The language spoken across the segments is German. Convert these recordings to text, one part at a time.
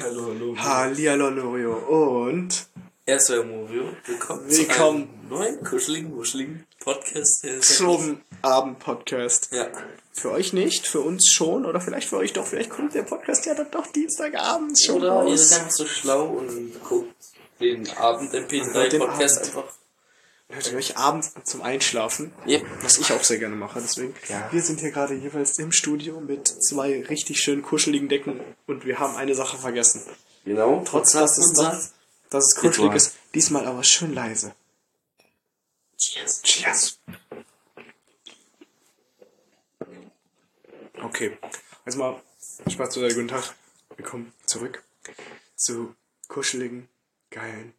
Hallo, hallo. Hallihallo Lorio und Erster Morio, willkommen, Willkommen. zu einem neuen kuscheligen, wuscheligen Podcast. Zum Abendpodcast. Ja, Für euch nicht, für uns schon oder vielleicht für euch doch. Vielleicht kommt der Podcast ja dann doch Dienstagabends schon oder ihr raus. seid einfach so schlau und guckt den Abend hört MP3 den Podcast Abend. einfach. Hört ihr euch abends zum Einschlafen, Yep. was ich auch sehr gerne mache. Deswegen, Ja. wir sind hier gerade jeweils im Studio mit zwei richtig schön kuscheligen Decken und wir haben eine Sache vergessen. Genau, Trotz dass es, dass, dass es kuschelig ist, diesmal aber schön leise. Cheers. Cheers. Okay, also mal Spaß zu guten Tag. Willkommen zurück zu kuscheligen, geilen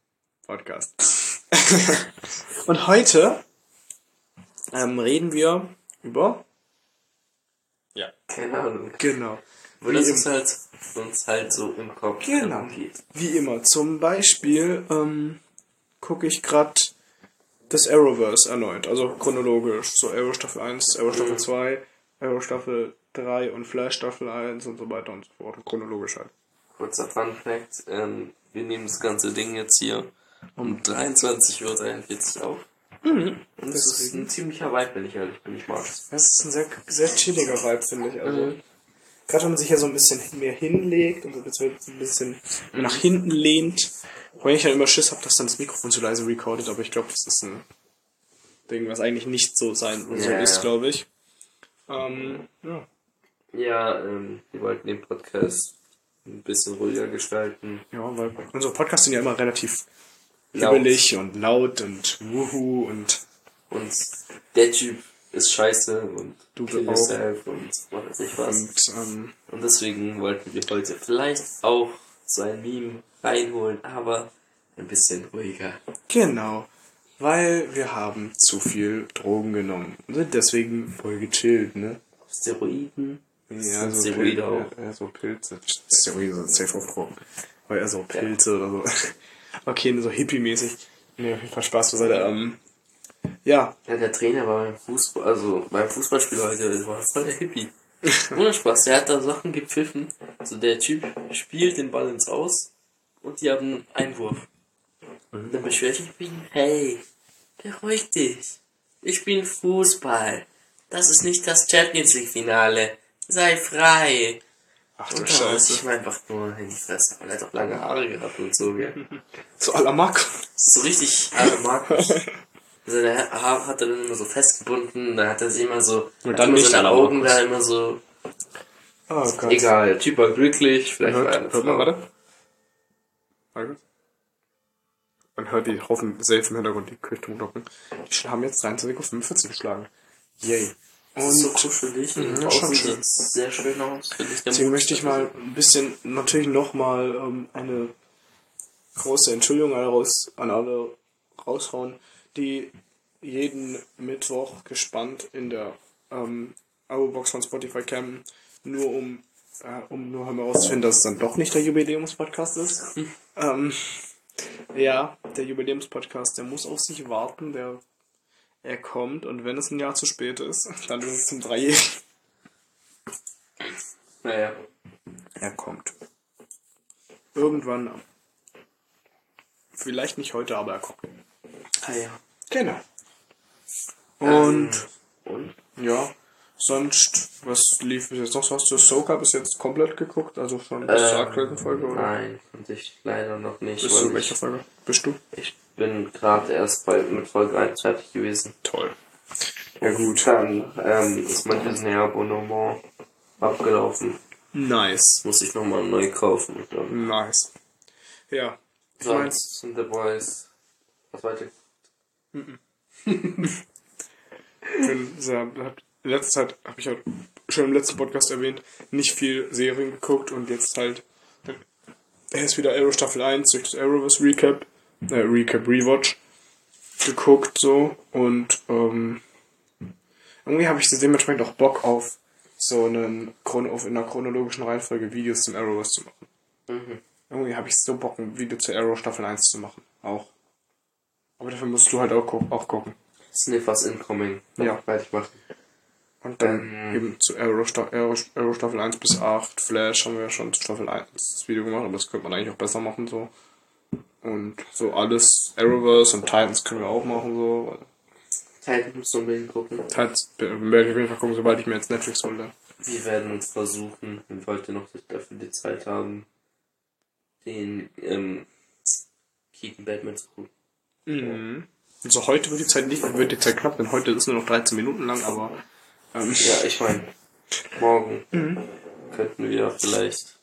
Podcast. Und heute ähm, reden wir über Ja, keine Ahnung. genau Wo das ist halt uns halt so im Kopf Genau. geht. wie immer. Zum Beispiel ähm, gucke ich gerade das Arrowverse erneut, also chronologisch. So Arrow Staffel 1, Arrow Staffel 2, Arrow Staffel 3 und Flash Staffel 1 und so weiter und so fort. Chronologisch halt. Kurzer Fun Fact, ähm, wir nehmen das ganze Ding jetzt hier um 23.43 Uhr auf. Und das ist ein ziemlicher Vibe, wenn ich ehrlich bin. Ich mag's. Das ist ein sehr, sehr chilliger Vibe, finde ich. Also, gerade wenn man sich ja so ein bisschen mehr hinlegt und so ein bisschen nach hinten lehnt. Wenn ich dann immer Schiss habe, dass dann das Mikrofon zu leise recordet, aber ich glaube, das ist ein Ding, was eigentlich nicht so sein so Ja, ist, ja. glaube ich. Ähm, ja. Ja, ähm, wir wollten den Podcast ein bisschen ruhiger gestalten. Ja, weil unsere Podcasts sind ja immer relativ Laut. hibbelig und laut und wuhu und Und der Typ ist scheiße und Du kill auch. yourself und was weiß ich was. und ähm, Und deswegen wollten wir heute vielleicht auch so ein Meme reinholen, aber ein bisschen ruhiger. genau. Weil wir haben zu viel Drogen genommen. Und sind deswegen voll gechillt, ne? Steroiden. Ja, so Steroide Pil- auch. Ja, ja, so Pilze. Steroide sind safe auf Drogen. Weil ja so Pilze oder so. Okay, so hippie-mäßig. Nee, auf jeden Fall Spaß beiseite. Ähm, ja, Ja, der Trainer war beim Fußball, also beim Fußballspiel heute, war voll der Hippie. Ohne Spaß, der hat da Sachen gepfiffen. Also der Typ spielt den Ball ins Aus und die haben einen Einwurf. Und dann beschwert sich wie, hey, beruhig dich. Ich bin Fußball. Das ist nicht das Champions League Finale. Sei frei. Ach du muss ich Scheiße. mir einfach nur in die Fresse, weil er hat auch lange Haare gehabt und so, gell. Zu aller Marco. So richtig alle Markus. Also der Haar hat er dann immer so festgebunden, da hat er sich immer so, Und dann immer nicht seine Augen Markus. da immer so, Oh Gott. egal, der Typ war glücklich, vielleicht war er Hört, eine hört man, Frau. warte. Warte kurz. Man hört die Haufen safe im Hintergrund, die Kirchturmglocken. Die haben jetzt 23.45 Uhr geschlagen. Yay. Und so kuschelig Mhm, draußen schon schön. sehr schön aus, finde ich. Der deswegen möchte ich mal ein bisschen, natürlich nochmal ähm, eine große Entschuldigung an alle raus, an alle raushauen, die jeden Mittwoch gespannt in der ähm, Abo-Box von Spotify campen, nur um, äh, um nur herauszufinden, dass es dann doch nicht der Jubiläumspodcast ist. ähm, ja, der Jubiläumspodcast, der muss auf sich warten, der er kommt und wenn es ein Jahr zu spät ist, dann ist es zum Dreijährigen. Naja, Er kommt. Irgendwann. Vielleicht nicht heute, aber er kommt. ah ja. Genau. Und Und? ja, sonst, was lief bis jetzt noch? Hast du Soka bis jetzt komplett geguckt? Also schon bis Ähm, zur aktuellen Folge? Oder? Nein, und ich leider noch nicht, Bist du welche Folge? Bist du? ich bin gerade erst bei, mit Folge 1 fertig gewesen. Toll. Ja gut. Dann ähm, ist mein Disney-Abonnement abgelaufen. Nice. Muss ich nochmal neu kaufen. Und dann Nice. Ja. Sonst sind The Boys. Was weiter? ich bin sehr, hab- in letzter Zeit habe ich ja schon im letzten Podcast erwähnt, nicht viel Serien geguckt und jetzt halt er ist wieder Arrow Staffel 1 durch das Arrowverse Recap, äh, Recap Rewatch geguckt so und ähm, irgendwie habe ich dementsprechend auch Bock auf so einen Chron auf in einer chronologischen Reihenfolge Videos zum Arrowverse zu machen. Mhm. Irgendwie habe ich so Bock, ein Video zur Arrow Staffel 1 zu machen. Auch. Aber dafür musst du halt auch, gu auch gucken. Sniffers Incoming. Ja. Fertig machen. Und dann Ähm. eben zu Arrow, Arrow, Arrow Staffel 1 bis 8. Flash haben wir ja schon zu Staffel 1 das Video gemacht, aber das könnte man eigentlich auch besser machen so. Und so alles Arrowverse und Titans können wir auch machen so. Titans musst du unbedingt gucken. Titans werde ich auf jeden Fall gucken, sobald ich mir jetzt Netflix hole. Wir werden uns versuchen, wenn wir heute noch dafür die Zeit haben, den ähm, Keaton Batman zu gucken. Mhm. Also heute wird die Zeit nicht, wird die Zeit knapp, denn heute ist nur noch 13 Minuten lang, aber ähm, Ja, ich meine, morgen könnten wir vielleicht.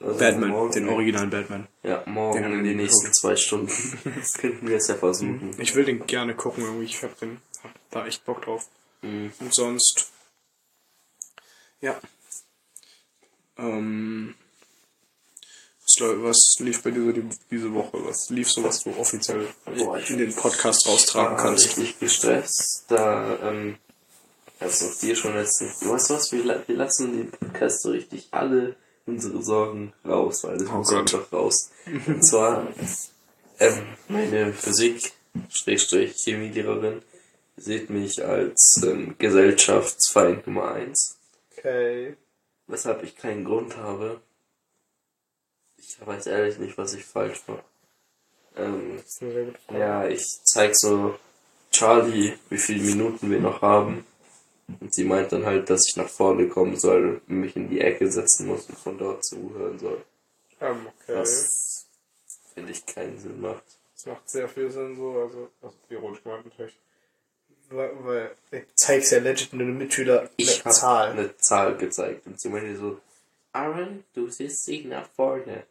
also Batman, morgen, den originalen Batman. Ja, morgen Den in den nächsten zwei Stunden könnten wir es ja versuchen. Ich will den gerne gucken, irgendwie. Ich hab den hab da echt Bock drauf. Mhm. Und sonst. Ja. Ähm. Was, was lief bei dir so die, diese Woche? Was lief so, was du offiziell Boah, ich- in den Podcast raustragen kannst? richtig gestresst. Da, ähm, das auf dir schon letztens. Du weißt was, wir, wir lassen den Podcast so richtig alle unsere Sorgen raus, weil das Oh muss Gott. einfach raus. Und zwar, ähm, meine Physik, Schrägstrich, Chemielehrerin, sieht mich als ähm, Gesellschaftsfeind Nummer eins, Okay. weshalb ich keinen Grund habe. Ich weiß ehrlich nicht, was ich falsch mache. Ähm, ja, ich zeig so Charlie, wie viele Minuten wir noch haben. Und sie meint dann halt, dass ich nach vorne kommen soll, mich in die Ecke setzen muss und von dort zuhören soll. Ähm, okay. Was finde ich keinen Sinn macht. Das macht sehr viel Sinn so, also, also ironisch gemeint natürlich. Weil, weil ich zeig's ja legit nur einem Mitschüler Ich eine habe eine Zahl gezeigt und sie meinte so, Aaron, du siehst dich nach vorne.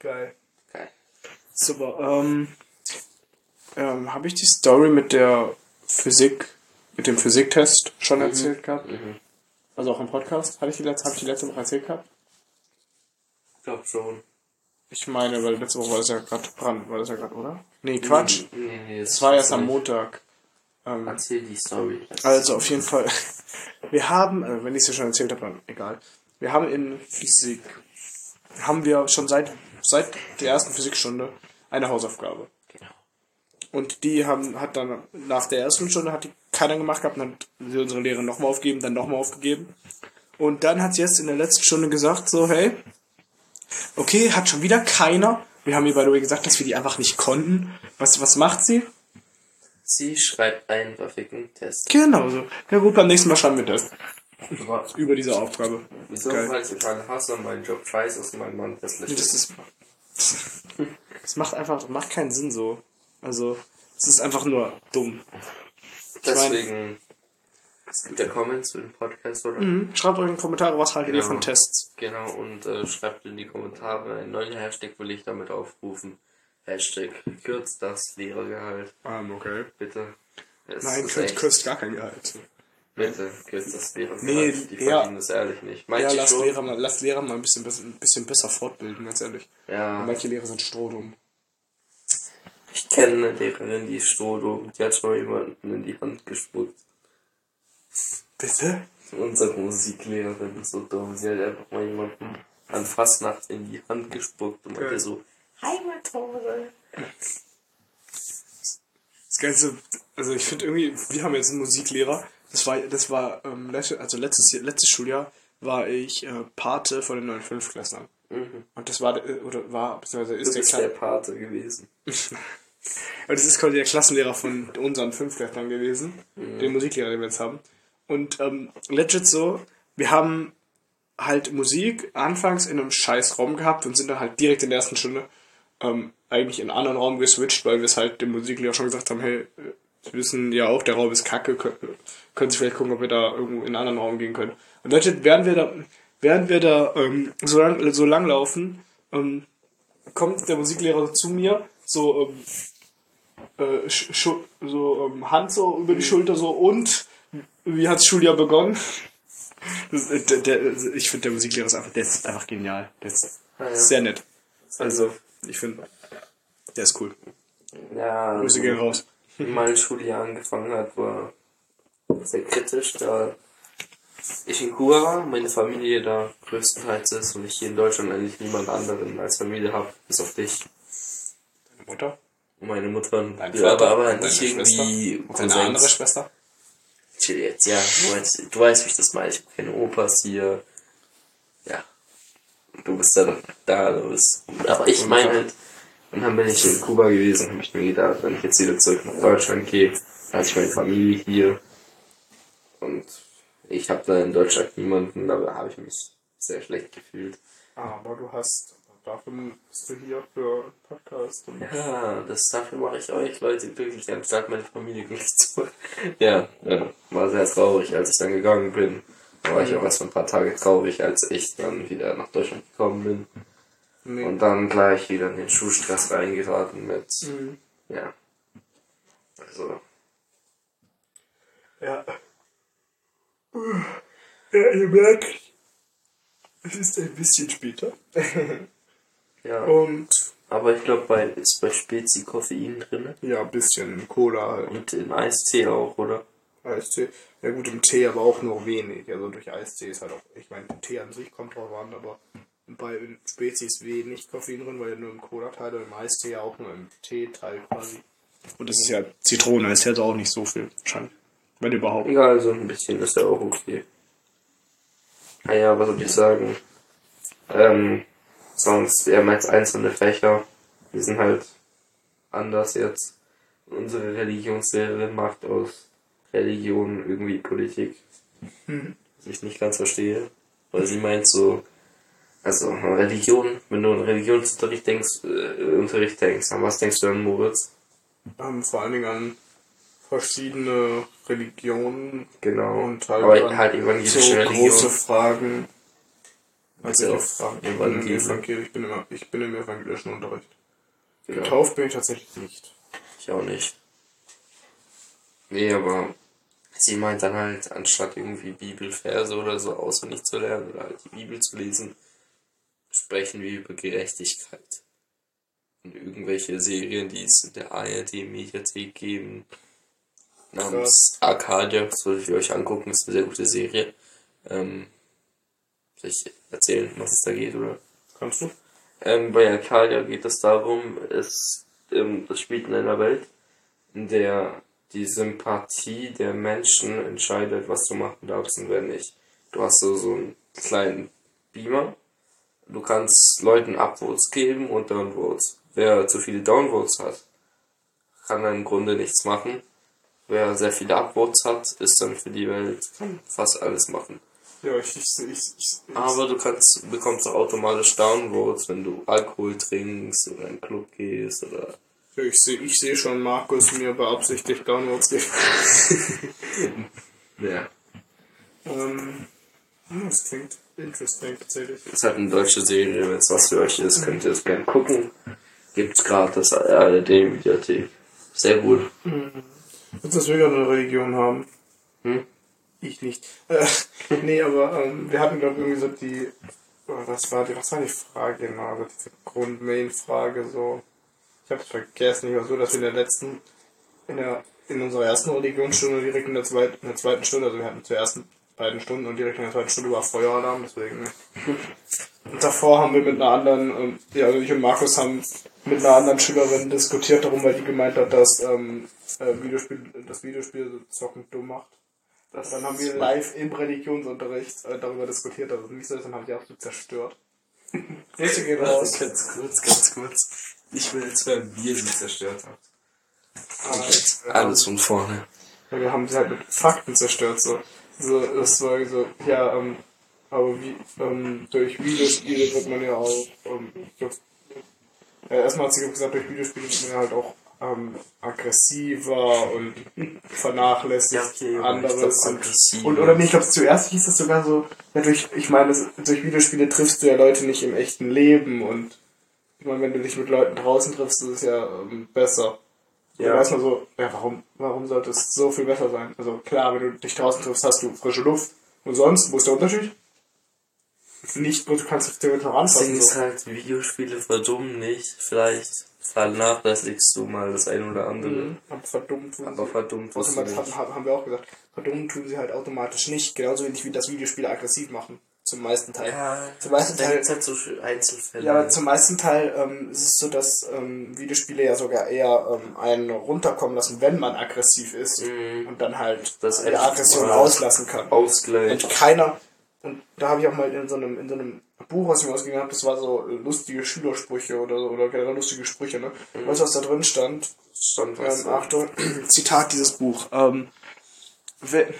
Geil. Geil. Super. Ähm, ähm, habe ich die Story mit der Physik, mit dem Physiktest schon erzählt gehabt? Mhm. Also auch im Podcast? Hatte ich die letzte, habe ich die letzte Woche erzählt gehabt? Ich glaube schon. Ich meine, weil letzte Woche war das ja gerade dran, war das ja gerade, oder? Nee, Quatsch. Nee, nee, Das war erst am. Montag. Ähm, Erzähl die Story. Das Also auf jeden Fall. Wir haben, äh, wenn ich es ja schon erzählt habe, dann egal. Wir haben in Physik, haben wir schon seit, seit der ersten Physikstunde eine Hausaufgabe. Und die haben, hat dann nach der ersten Stunde hat die keiner gemacht gehabt, dann hat sie unsere Lehrerin nochmal aufgegeben, dann nochmal aufgegeben. Und dann hat sie jetzt in der letzten Stunde gesagt, so, hey, okay, hat schon wieder keiner. Wir haben ihr by the way gesagt, dass wir die einfach nicht konnten. Was, was macht sie? Sie schreibt einen verfickten Test. Genau so. Ja gut, beim nächsten Mal schreiben wir. Aber Über diese Aufgabe. Wieso? Geil. Weil ich total hasse und mein Job scheiße ist und mein Mann hässlich Das ist. ist. Das macht einfach, macht keinen Sinn so. Also, es ist einfach nur dumm. Deswegen, es gibt ja Comments zu dem Podcast, oder? Mhm. Schreibt euch in die Kommentare, was haltet ihr Genau. von Tests. Genau, und äh, schreibt in die Kommentare, einen neuen Hashtag will ich damit aufrufen. Hashtag kürzt das Lehrergehalt. Ähm, okay. Bitte. Es Nein, kürzt, kürzt gar kein Gehalt. Bitte, kürzt das Lehrergehalt. Nee, die ja. verdienen das ehrlich nicht. Ja, Manche lasst schon. Lehrer, mal, lasst Lehrer mal ein bisschen, besser- ein bisschen besser fortbilden, ganz ehrlich. Ja, Manche Lehrer sind strohdumm. Ich kenne eine Lehrerin, die ist strohdumm. Die hat schon mal jemanden in die Hand gespuckt. Bitte? Unsere Musiklehrerin ist so dumm. Sie hat einfach mal jemanden an Fastnacht in die Hand gespuckt und meinte Geil. so, Heimattore. Das Ganze, also ich finde irgendwie, wir haben jetzt einen Musiklehrer. Das war, das war, ähm, letzte- also letztes, Jahr- letztes Schuljahr war ich äh, Pate von den neuen Fünftklässlern. Mhm. Und das war, der- oder war, beziehungsweise ist der, bist Kle der Pate gewesen. Und das ist quasi der Klassenlehrer von unseren Fünftklässlern gewesen, den Musiklehrer, den wir jetzt haben. Und ähm, legit so, wir haben halt Musik anfangs in einem scheiß Raum gehabt und sind dann halt direkt in der ersten Stunde ähm, eigentlich in einen anderen Raum geswitcht, weil wir es halt dem Musiklehrer schon gesagt haben, hey, äh, wir wissen ja auch, der Raum ist kacke, können, können Sie vielleicht gucken, ob wir da irgendwo in einen anderen Raum gehen können. Und legit, während wir da, während wir da ähm, so, lang, so lang laufen, ähm, kommt der Musiklehrer zu mir, so, ähm, äh, so ähm, Hand so über die Schulter so und wie hat's Schuljahr begonnen? Das, äh, der, der, ich finde der Musiklehrer ist einfach, der ist einfach genial. Der ist Ah, ja. sehr nett. Also, ich finde, der ist cool. Ja, Grüße gehen raus. wie mein Schuljahr angefangen hat, war sehr kritisch, da ich in Kuba war, meine Familie da größtenteils ist und ich hier in Deutschland eigentlich niemand anderen als Familie habe, bis auf dich. Mutter? Und meine Mutter, Dein ja, aber, Vater? aber Und nicht deine irgendwie Und deine andere Cousins. Schwester? chill jetzt, ja. Du weißt, du weißt, wie ich das meine. Ich habe keine Opas hier. Ja. Du bist da, da, du bist. Aber ich meine halt, und dann bin ich in Kuba gewesen, habe ich mir gedacht, wenn ich jetzt wieder zurück nach Deutschland gehe, hatte ich meine Familie hier. Und ich habe da in Deutschland niemanden, da habe ich mich sehr schlecht gefühlt. Aber du hast, dafür bist du hier für Podcast. Und Ja, das dafür mache ich euch Leute glücklich, anstatt meine Familie glücklich zu. Ja, ja, war sehr traurig, als ich dann gegangen bin. Da war ich auch erst mal ein paar Tage traurig, als ich dann wieder nach Deutschland gekommen bin. nee. Und dann gleich wieder in den Schuhstress reingeraten mit, Mhm. ja. Also, Ja. Ja, ihr merkt, es ist ein bisschen später. ja. Und Aber ich glaube, bei, ist bei Spezi Koffein drin. ja, ein bisschen Cola halt. Und in Eistee auch, oder? Eistee. Ja gut, im Tee aber auch nur wenig. Also durch Eistee ist halt auch, ich meine, Tee an sich kommt drauf an, aber bei Spezi ist wenig Koffein drin, weil nur im Cola-Teil und im Eistee ja auch nur im Tee-Teil quasi. Und das ist ja Zitrone, ist jetzt auch nicht so viel, wahrscheinlich. Wenn überhaupt. Egal, so ein bisschen ist ja auch okay. Naja, was soll ich sagen? Ähm, sonst, wir haben jetzt einzelne Fächer, die sind halt anders jetzt. Unsere Religionslehrerin macht aus Religion irgendwie Politik. Was ich nicht ganz verstehe. Weil sie meint so, also Religion, wenn du an Religionsunterricht denkst, äh, Unterricht denkst, an was denkst du dann, Moritz? Ähm, vor allen Dingen an verschiedene Religionen Genau. und halt, Aber an halt evangelische so Religion. große Fragen. Also auf ich Fragen. Ich bin. Evangel ich, bin im, ich bin im evangelischen Unterricht. Genau. Getauft bin ich tatsächlich nicht. Ich auch nicht. Nee, aber sie meint dann halt, anstatt irgendwie Bibelverse oder so auswendig zu lernen oder halt die Bibel zu lesen, sprechen wir über Gerechtigkeit. Und irgendwelche Serien, die es in der ARD-Mediathek geben, namens Arcadia, das würde ich euch angucken, ist eine sehr gute Serie. Ähm, erzählen, was es da geht, oder? Kannst du? Ähm, bei Arcadia geht es darum, es, ähm, das spielt in einer Welt, in der die Sympathie der Menschen entscheidet, was du machen darfst und wer nicht. Du hast so, so einen kleinen Beamer, du kannst Leuten Upvotes geben und Downvotes. Wer zu viele Downvotes hat, kann dann im Grunde nichts machen. Wer sehr viele Upvotes hat, ist dann für die Welt, kann fast alles machen. Ja, ich, ich, ich, ich, Aber du kannst, bekommst auch automatisch Downvotes, wenn du Alkohol trinkst oder in einen Club gehst oder. Ja, ich sehe ich seh schon Markus mir beabsichtigt Downloads geben. Ja. ähm, hm, das klingt interesting tatsächlich. Das ist halt eine deutsche Serie, wenn es was für euch ist, könnt ihr es gerne gucken. Gibt's gratis ARD-Mediathek. Sehr gut. Willst du, dass wir gerade eine Religion haben? Hm? Ich nicht. Äh, nee, aber ähm, wir hatten glaube ich irgendwie so die, oh, was war die, was war die Frage genau, also diese Grund-Main-Frage so. Ich hab's vergessen, ich war so, dass wir in der letzten, in der, in unserer ersten Religionsstunde direkt in der zweiten, in der zweiten Stunde, also wir hatten zur ersten beiden Stunden und direkt in der zweiten Stunde war Feueralarm, deswegen. Und davor haben wir mit einer anderen, ähm, ja, also ich und Markus haben mit einer anderen Schülerin diskutiert darum, weil die gemeint hat, dass ähm, äh, Videospiel, das Videospiel so zocken dumm macht. Das Dann haben wir live im Religionsunterricht äh, darüber diskutiert, dass es nicht so ist und haben die absolut zerstört. Grüße gehen raus. Ganz kurz, ganz kurz. Ich will jetzt hören, wie ihr sie zerstört habt. Aber, Alles von vorne. Ja, wir haben sie halt mit Fakten zerstört. So, so das war so, ja, ähm, aber wie, ähm, durch Videospiele wird man ja auch, ähm, ich glaub, ja, erstmal hat sie gesagt, durch Videospiele wird man ja halt auch ähm, aggressiver und vernachlässigt Ja, anderes. und, und, oder nee, ich glaube zuerst hieß es sogar so, ja, durch, ich meine, das- durch Videospiele triffst du ja Leute nicht im echten Leben und ich meine, wenn du dich mit Leuten draußen triffst, ist es ja ähm, besser. Ja. Man so, ja, warum, warum sollte es so viel besser sein? Also klar, wenn du dich draußen triffst, hast du frische Luft. Und sonst, wo ist der Unterschied? Nicht, du kannst dich theoretisch noch Das Ding anfassen. ist So. halt, Videospiele verdummen nicht. Vielleicht vernachlässigst du mal das ein oder andere. Mhm. Aber verdummt tun Aber sie. verdummt wirst du Automatisch haben, haben wir auch gesagt, verdummt tun sie halt automatisch nicht. Genauso wenig wie das Videospiele aggressiv machen. Zum meisten Teil. Ja, Zum meisten Teil- gibt's halt so Einzelfälle. Ja, aber zum meisten Teil ähm, ist es so, dass ähm, Videospiele ja sogar eher ähm, einen runterkommen lassen, wenn man aggressiv ist Mhm. und dann halt Das die Aggression auslassen kann. Ausgleich. Und keiner, und da habe ich auch mal in so einem, in so einem Buch, was ich mir ausgegeben habe, das war so lustige Schülersprüche oder so, oder generell lustige Sprüche, ne? Weißt du, was da drin stand? Stand was. Ähm, Achtung, Zitat dieses Buch. Ähm, wenn,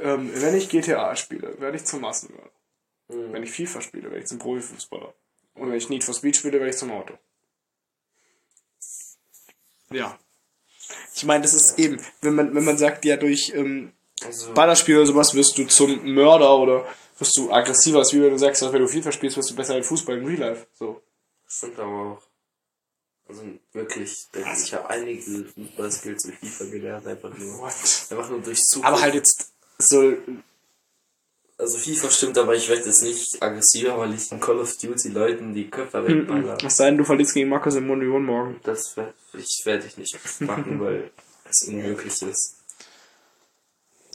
ähm, wenn ich GTA spiele, werde ich zum Massenmörder. Mhm. Wenn ich FIFA spiele, werde ich zum Profifußballer. Und wenn ich Need for Speed spiele, werde ich zum Auto. Ja. Ich meine, das ist eben, wenn man, wenn man sagt, ja, durch ähm, Also, Ballerspiel oder sowas wirst du zum Mörder oder wirst du aggressiver, als wie wenn du sagst, dass wenn du FIFA spielst, wirst du besser in Fußball im Real Life. So. stimmt aber auch. Also wirklich, denke ich, habe einige Fußballskills durch FIFA gelernt, einfach nur. What? Einfach nur durch Zufall. Aber halt jetzt so, Also FIFA stimmt, aber ich werde jetzt nicht aggressiver, weil ich in Call of Duty Leuten die Köpfe wegballer. was sei denn, du verlierst gegen Markus im 1 morgen. Das werde ich, werd ich nicht machen, weil es unmöglich ist.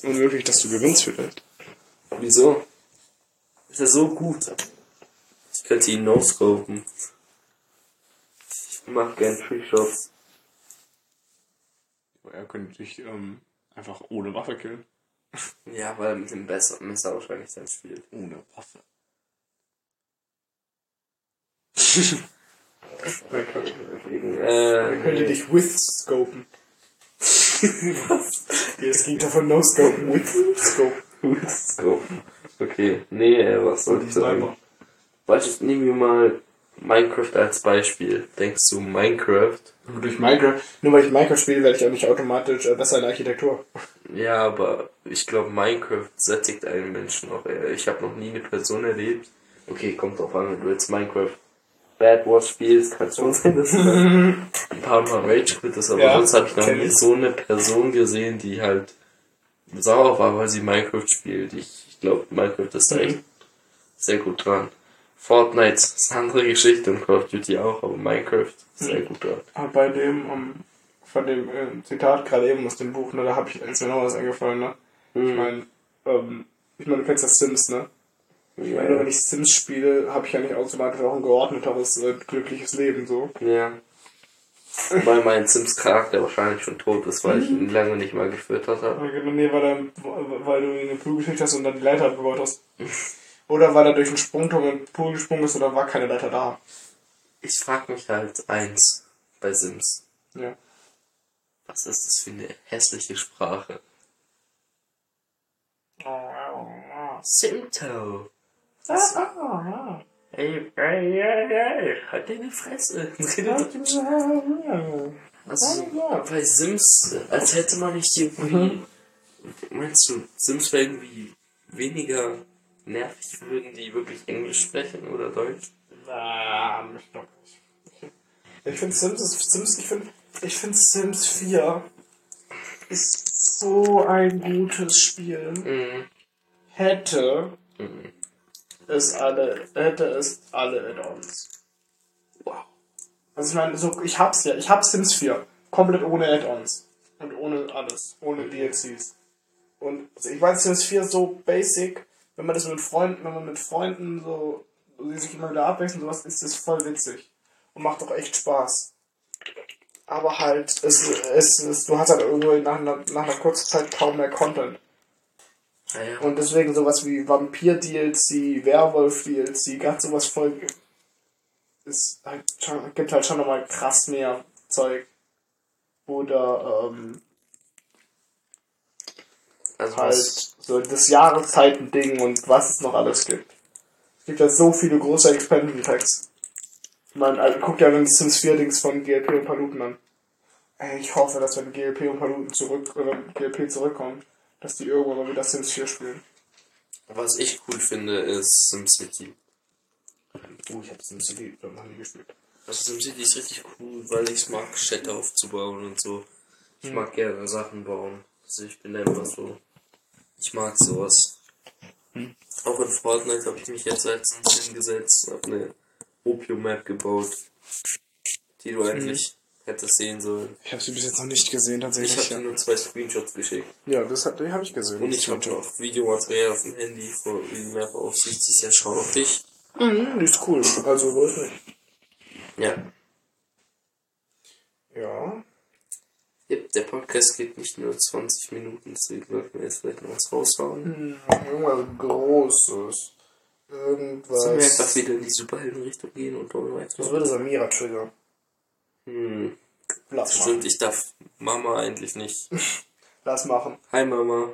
Unmöglich, dass du gewinnst vielleicht. Wieso? Ist er so gut? Ich könnte ihn no-scopen. Ich mach gern Trickshots. Er könnte dich ähm, einfach ohne Waffe killen. Ja, weil er mit dem Besser Messer wahrscheinlich dann spielt. Ohne Waffe. Äh, Er könnte dich with-scopen. Was? Das ging davon no-scopen, with-scope. Scopen. Okay, nee, äh, was soll ich sagen? Beispiel, nehmen wir mal Minecraft als Beispiel. Denkst du Minecraft? Nur durch Minecraft, nur weil ich Minecraft spiele, werde ich auch nicht automatisch äh, besser in der Architektur. Ja, aber ich glaube, Minecraft sättigt einen Menschen auch. Ich habe noch nie eine Person erlebt. Okay, kommt drauf an, wenn du jetzt Minecraft Bad Wars spielst, kann schon sein, dass du ein paar Mal Rage quittest, aber Ja, sonst habe ich noch nie so eine Person gesehen, die halt sauer war, weil sie Minecraft spielt. Ich, ich glaube, Minecraft ist da Mhm. echt sehr gut dran. Fortnite ist eine andere Geschichte und Call of Duty auch, aber Minecraft ist sehr Mhm. gut dran. Aber bei dem, um, von dem äh, Zitat gerade eben aus dem Buch, ne, da habe ich, ist mir noch was eingefallen, ne? Ich meine, ähm, ich meine, du kennst ja Sims, ne? Ich meine, wenn ich Sims spiele, habe ich ja nicht automatisch auch ein geordneteres, äh, glückliches Leben, so. Ja. Weil mein Sims-Charakter wahrscheinlich schon tot ist, weil ich ihn lange nicht mal gefüttert habe. Nee, weil, er, weil du ihn in den Pool geschickt hast und dann die Leiter abgebaut hast. Oder weil er durch einen Sprungturm in den Pool gesprungen ist oder war keine Leiter da. Ich frag mich halt eins bei Sims. Ja. Was ist das für eine hässliche Sprache? Simto. Ey, ey, ey, ey, halt deine Fresse. Also, bei Sims, als hätte man nicht irgendwie. Meinst du, Sims wäre irgendwie weniger nervig, würden die wirklich Englisch sprechen oder Deutsch? Na, ich glaube nicht. Ich finde Sims, Sims, ich finde, ich finde Sims 4 ist so ein gutes Spiel. Mhm. Hätte Mhm. Es alle, hätte es alle Add-ons. Wow. Also ich meine, so, ich hab's ja, ich hab Sims 4. Komplett ohne Add-ons. Und ohne alles. Ohne DLCs. Und also ich weiß, Sims 4 ist so basic, wenn man das mit Freunden, wenn man mit Freunden so, die sich immer wieder abwechseln, sowas, ist das voll witzig. Und macht auch echt Spaß. Aber halt, es, es, es, du hast halt irgendwo nach, einer- nach einer kurzen Zeit kaum mehr Content. Ja. Und deswegen sowas wie Vampir-DLC, Werwolf-DLC, ganz sowas voll. Es halt schon, gibt halt schon nochmal krass mehr Zeug. Oder ähm, Also halt so das Jahreszeiten-Ding und was es noch alles gibt. Es gibt ja so viele große Expansion Packs. Man also, guckt ja die Sims 4 Dings von GLP und Paluten an. Ey, ich hoffe, dass wenn GLP und Paluten zurück oder GLP zurückkommt, dass die irgendwann mal wieder Sims 4 spielen. was ich cool finde, ist SimCity. Uh, ich hab Sims City noch nie gespielt. Also SimCity ist richtig cool, weil ich mag, Städte aufzubauen und so. Ich mag gerne Sachen bauen. Also ich bin einfach so. Ich mag sowas. Auch in Fortnite habe ich mich jetzt letztens hingesetzt, habe eine Opium-Map gebaut, die du eigentlich hätte sehen sollen. Ich habe sie bis jetzt noch nicht gesehen, Ich tatsächlich. habe dir nur zwei Screenshots geschickt. ja, das hat, die habe ich gesehen. Und ich habe noch Videomaterial auf dem Handy vor mehr beaufsichtigt. Ja, schau auf dich. Mhm, die ist cool. Also, wo ist nicht? Ja. Ja. Yep, der Podcast geht nicht nur 20 Minuten, deswegen sollten wir jetzt vielleicht noch was raushauen. Irgendwas Großes. Irgendwas. Sollen wir einfach wieder in die Superheldenrichtung gehen und dann Das weiter? würde Samira triggern. Hm, Lass machen. stimmt, ich darf Mama eigentlich nicht. Lass machen. Hi Mama.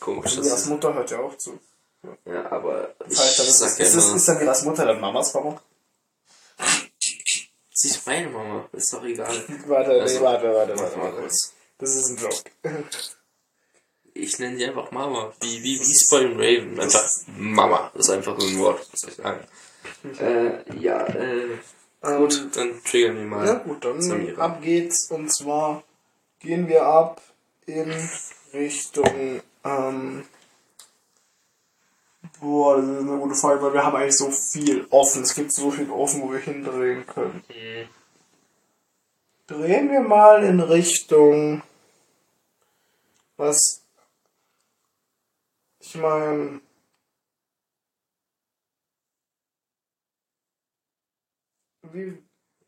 Komisch, Samiras das Mutter hört ja auch zu. Ja, aber ich Das heißt, dann ist, sag ja ist, ist, immer, ist Samiras Mutter dann Mamas Mama? sie ist meine Mama, ist doch egal. Warte, Also, nee, warte, warte, Warte warte, mal warte. kurz. Das ist ein Joke. Ich nenne die einfach Mama. Wie, wie, wie Spoil Raven. Einfach Mama. Das ist einfach so ein Wort. Was soll ich sagen? Äh, ja, äh, gut, dann triggern wir mal. Ja gut, dann Samira. ab geht's. Und zwar gehen wir ab in Richtung, ähm, boah, das ist eine gute Frage, weil wir haben eigentlich so viel offen. Es gibt so viel offen, wo wir hindrehen können. Mhm. Drehen wir mal in Richtung, was, ich meine, wie,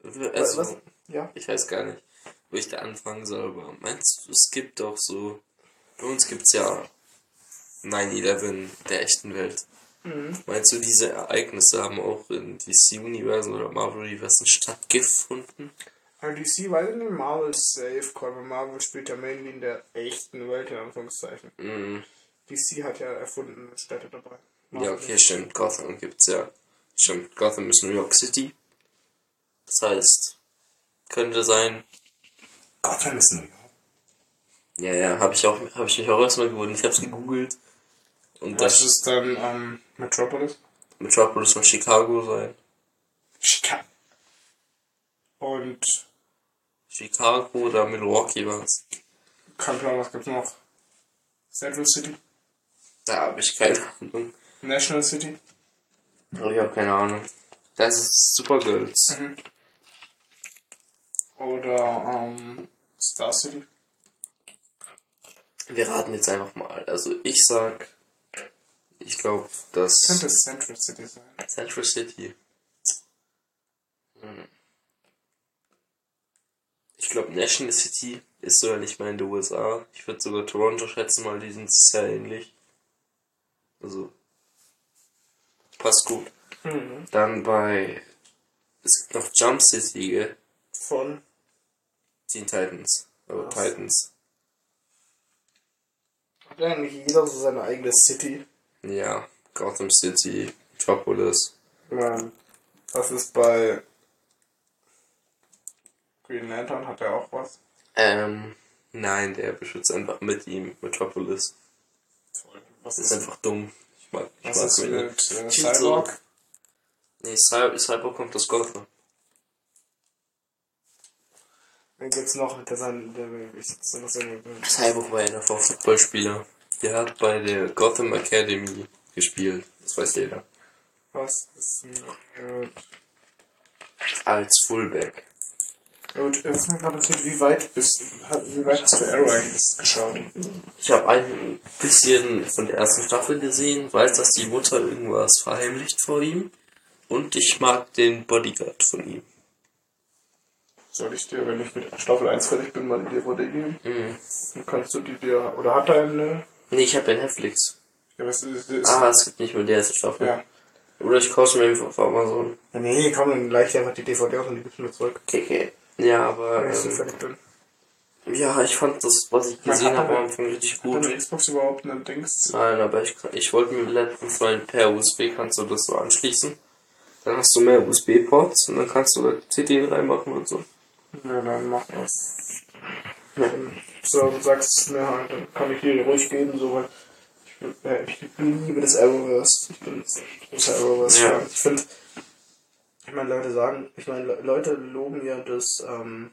Also, was, ja, ich weiß gar nicht, wo ich da anfangen soll, aber meinst du, es gibt auch so, bei uns gibt's ja 9-11 der echten Welt. Mhm. Meinst du, diese Ereignisse haben auch in DC-Universen oder Marvel-Universen stattgefunden? Also DC weiß ich nicht, Marvel ist safe, weil Marvel spielt ja mainly in der echten Welt, in Anführungszeichen. Mhm. DC hat ja erfundene Städte dabei. Ja, okay, stimmt. Gotham gibt's ja. Stimmt, Gotham ist New York City. Das heißt, könnte sein. Gotham ist New York. Ja, ja, habe ich auch, habe ich mich auch erstmal gewundert. Ich hab's gegoogelt. Und Das das ist dann ähm, Metropolis. Metropolis muss Chicago sein. Chicago. Und Chicago oder Milwaukee war's. kein Plan, was gibt's noch? Central City? Da habe ich keine Ahnung. National City? Oh, ich habe keine Ahnung. Das ist Supergirls. Mhm. Oder ähm, Star City? Wir raten jetzt einfach mal. Also ich sag, ich glaube, dass Könnte Central City sein. Central City. Hm. Ich glaube, National City ist sogar nicht mal in den USA. Ich würde sogar Toronto schätzen, weil die sind sehr ähnlich. Also, passt gut. Mhm. Dann bei, es gibt noch Jump City, gell? Von Teen Titans. Aber Was? Titans. hat eigentlich jeder so seine eigene City. Ja, Gotham City, Metropolis. Ähm, was ist bei Green Lantern? Hat er auch was? Ähm, nein, der beschützt einfach mit ihm Was Metropolis. Das ist ist, einfach dumm. Ich mag, ich was mag ist mit mit äh, Cyborg? Nee, Cy Cyborg kommt aus Gotham. Wen gibt's noch? Sein, der, ich sitze das irgendwie. Cyborg war ja davor Footballspieler. Der hat bei der Gotham Academy gespielt. Das weiß jeder. Was ist mit, Als Fullback. Gut, äh, was mir gerade erzählt, wie weit bist wie weit hast du Arrow eigentlich geschaut? Ich habe ein bisschen von der ersten Staffel gesehen, weiß, dass die Mutter irgendwas verheimlicht vor ihm. Und ich mag den Bodyguard von ihm. Soll ich dir, wenn ich mit Staffel 1 fertig bin, mal die DVD geben? Mhm. Dann kannst du die dir, oder hat er eine, Nee, ich habe ja Netflix. ja, was ist, ist Ah, es gibt nicht mehr die erste Staffel. ja. Oder ich kaufe mir einfach auf Amazon. ja. Nee, komm, dann leih ich dir einfach die DVD aus und die gibst du mir zurück, Okay, okay. Ja, aber wenn ich ähm, fertig bin. ja, ich fand das, was ich gesehen hat habe, am Anfang richtig Hat gut. deine Xbox überhaupt einen Dings? Nein, aber ich, ich wollte mir letztens mal per USB kannst du das so anschließen. Dann hast du mehr USB-Ports und dann kannst du da CDs reinmachen und so. Ja, dann mach das. So, du sagst es mir halt, dann kann ich dir ruhig geben, so, weil ich, äh, ich liebe das Arrowverse. Ich bin großer Arrowverse. Ja. Ich finde, ich meine, Leute sagen, ich meine, Le- Leute loben ja das, ähm,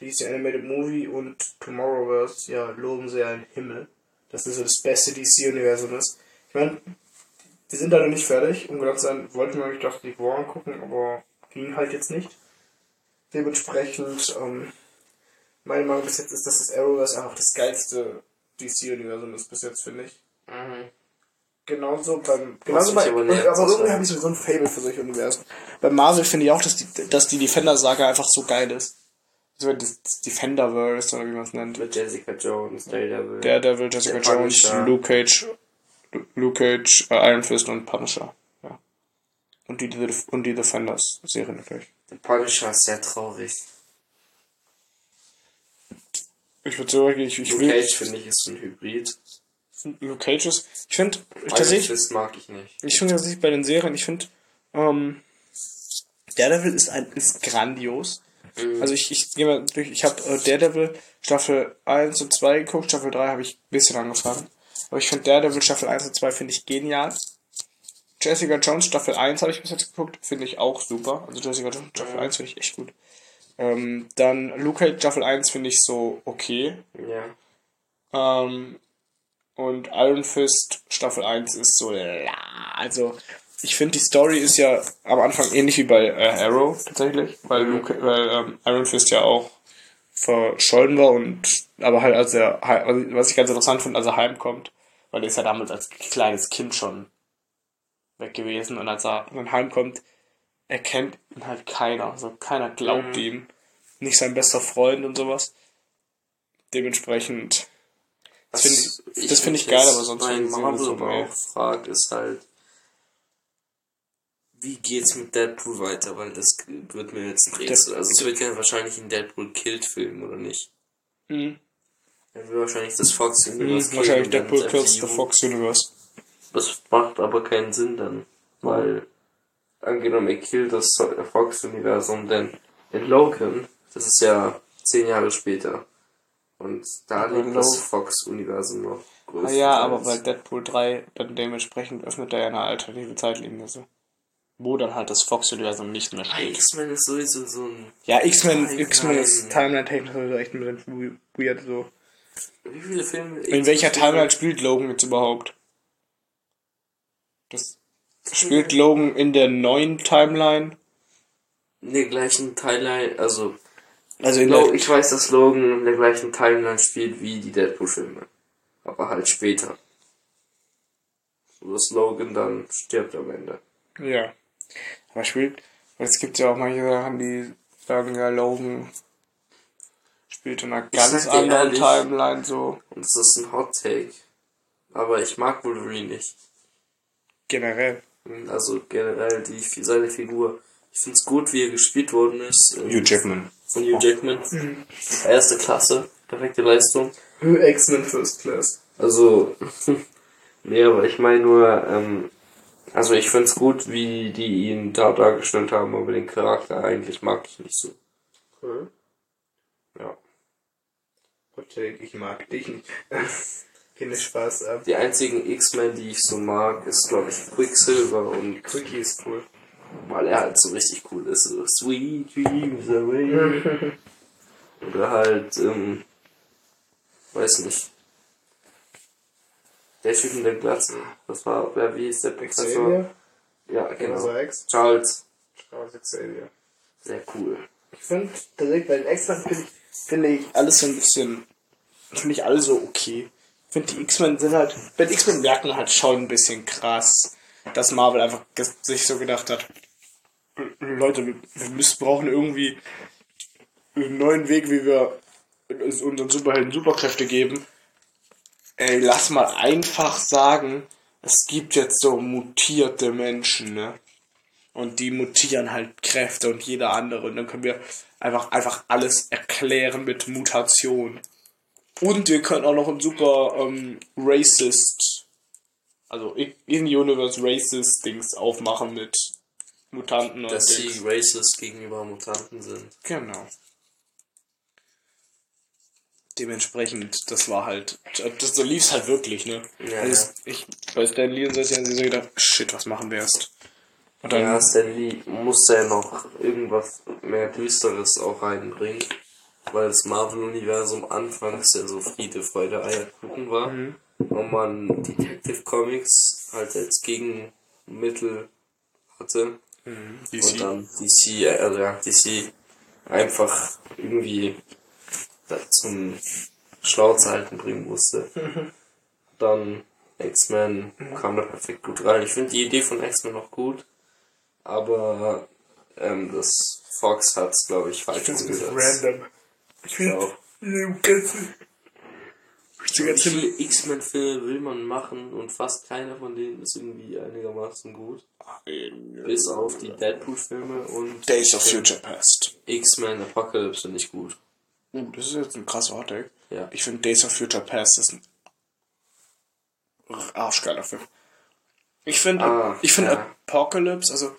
DC Animated Movie und Tomorrowverse, ja, loben sie ja den Himmel. Dass das so das beste DC-Universum ist. Ich meine, die sind da noch nicht fertig. Um genau zu sein, wollten wir eigentlich doch die War angucken, aber ging halt jetzt nicht. Dementsprechend, ähm, meine Meinung bis jetzt ist, dass das Arrowverse einfach das geilste DC-Universum ist bis jetzt, finde ich. Mhm. Genauso beim. Genauso bei. aber irgendwie habe ich sowieso ein Fable für solche Universen. Bei Marvel finde ich auch, dass die, dass die Defender-Saga einfach so geil ist. Also das das Defenderverse oder wie man es nennt. Mit Jessica Jones, Daredevil. Daredevil, Jessica Jones. Luke Cage, Lu- Luke Cage, äh, Iron Fist und Punisher. Und die, die und die Defenders-Serie natürlich. Der Punisher ist sehr traurig. Ich würde sagen, ich, ich Luke will. Cage, finde ich, ist ein Hybrid. Luke Cage ist. Ich finde, tatsächlich, Fist mag ich nicht. ich finde tatsächlich bei den Serien, ich finde, ähm, Daredevil ist ein, ist grandios. Also ich, ich gehe mal durch, ich habe äh, Daredevil Staffel 1 und 2 geguckt, Staffel 3 habe ich ein bisschen angefangen. Aber ich finde Daredevil Staffel 1 und 2 finde ich genial. Jessica Jones Staffel 1 habe ich bis jetzt geguckt, finde ich auch super. Also Jessica Jones Staffel 1 finde ich echt gut. Ähm, dann Luke Cage Staffel 1 finde ich so okay. Ja. Ähm, und Iron Fist Staffel 1 ist so, la. also ich finde die Story ist ja am Anfang ähnlich wie bei äh, Arrow tatsächlich, weil, Luke, weil ähm, Iron Fist ja auch verschollen war und aber halt als er was ich ganz interessant finde, als er heimkommt, weil er ist ja damals als kleines Kind schon weg gewesen und als er dann heimkommt, erkennt ihn halt keiner, also keiner glaubt ihm, nicht sein bester Freund und sowas. Dementsprechend das finde ich, das finde ich geil, aber sonst ich Marvel so, aber auch frag, ist halt, wie geht's mit Deadpool weiter? Weil das wird mir jetzt ein Rätsel. Also es wird ja wahrscheinlich ein Deadpool Killed Film oder nicht? Mhm. Er will wahrscheinlich das Fox Mhm, Universe killen wahrscheinlich Deadpool kills the. Fox Universe. Das macht aber keinen Sinn dann, weil angenommen er killt das Fox Universum, denn in Logan, das ist ja zehn Jahre später und da Aber liegt das Lo- Fox Universum noch Ah größtenteils. ja, aber bei Deadpool 3 dann dementsprechend öffnet er ja eine alternative Zeitlinie. So. Wo dann halt das Fox-Universum nicht mehr steht. X-Men ist sowieso so ein Ja, X-Men. X-Men ist Timeline-technisch sowieso echt ein bisschen weird so. Wie viele Filme? In welcher Timeline spielt Logan jetzt überhaupt? Das spielt Logan in der neuen Timeline? In der gleichen Timeline, also Also in Lo der, ich weiß, dass Logan in der gleichen Timeline spielt wie die Deadpool-Filme. Aber halt später. So dass Logan dann stirbt am Ende. ja. Aber spielt, weil es gibt ja auch manche Sachen, die sagen, ja, Logan spielt in einer ganz anderen ehrlich, Timeline so. Und das ist ein Hot Take. Aber ich mag Wolverine nicht. Generell. Also generell die, seine Figur. Ich find's gut, wie er gespielt worden ist. Hugh Jackman. Von Hugh Jackman. Erste Klasse. Perfekte Leistung. X-Men First Class. Also, nee, aber ich meine nur, ähm, also ich find's gut, wie die ihn da dargestellt haben, aber den Charakter eigentlich mag ich nicht so. Cool. Ja. Ich mag dich nicht. Keine Spaß ab. Die einzigen X-Men, die ich so mag, ist glaube ich Quicksilver und Quickie ist cool. weil er halt so richtig cool ist, so Sweet Dreams Away. Oder halt, ähm, weiß nicht. Der Typ in der Glatze, das war, wer, wie ist der Professor? Xavier? Ja, genau. Charles, Charles Xavier. sehr cool. Ich finde, tatsächlich bei den X-Men finde ich, finde ich alles so ein bisschen, finde ich alle so okay. Finde die X-Men sind halt, bei den X-Men merken halt schon ein bisschen krass, dass Marvel einfach sich so gedacht hat, Leute, wir, wir müssen, brauchen irgendwie einen neuen Weg, wie wir unseren Superhelden Superkräfte geben. Ey, lass mal einfach sagen, es gibt jetzt so mutierte Menschen, ne? Und die mutieren halt Kräfte und jeder andere. Und dann können wir einfach, einfach alles erklären mit Mutation. Und wir können auch noch ein super ähm, racist, also in-universe racist Dings aufmachen mit Mutanten und Dass Dings. sie racist gegenüber Mutanten sind. Genau. Dementsprechend, das war halt, das, so lief's halt wirklich, ne? Ja, also Ich, bei Stan Lee und so, haben sie so gedacht, shit, was machen wir erst? Und dann, Ja, Stan Lee musste ja noch irgendwas mehr Düsteres auch reinbringen, weil das Marvel-Universum anfangs ja so Friede, Freude, Eierkuchen war und man Detective Comics halt als Gegenmittel hatte DC. und dann DC, äh, also ja, DC einfach irgendwie zum Schlauzeiten bringen musste. Dann X-Men kam da perfekt gut rein. Ich finde die Idee von X-Men noch gut, aber ähm, das Fox hat es, glaube ich, falsch umgesetzt. random. Ganzen. Die Wie ganze viele X-Men-Filme will man machen und fast keiner von denen ist irgendwie einigermaßen gut. Bis auf die Deadpool-Filme und Days of Future Past. X-Men Apocalypse sind nicht gut. Uh, das ist jetzt ein krasser Hottake. Ja. Ich finde Days of Future Past ist ein arschgeiler Film. Ich finde, Ah, ich finde ja. Apocalypse, also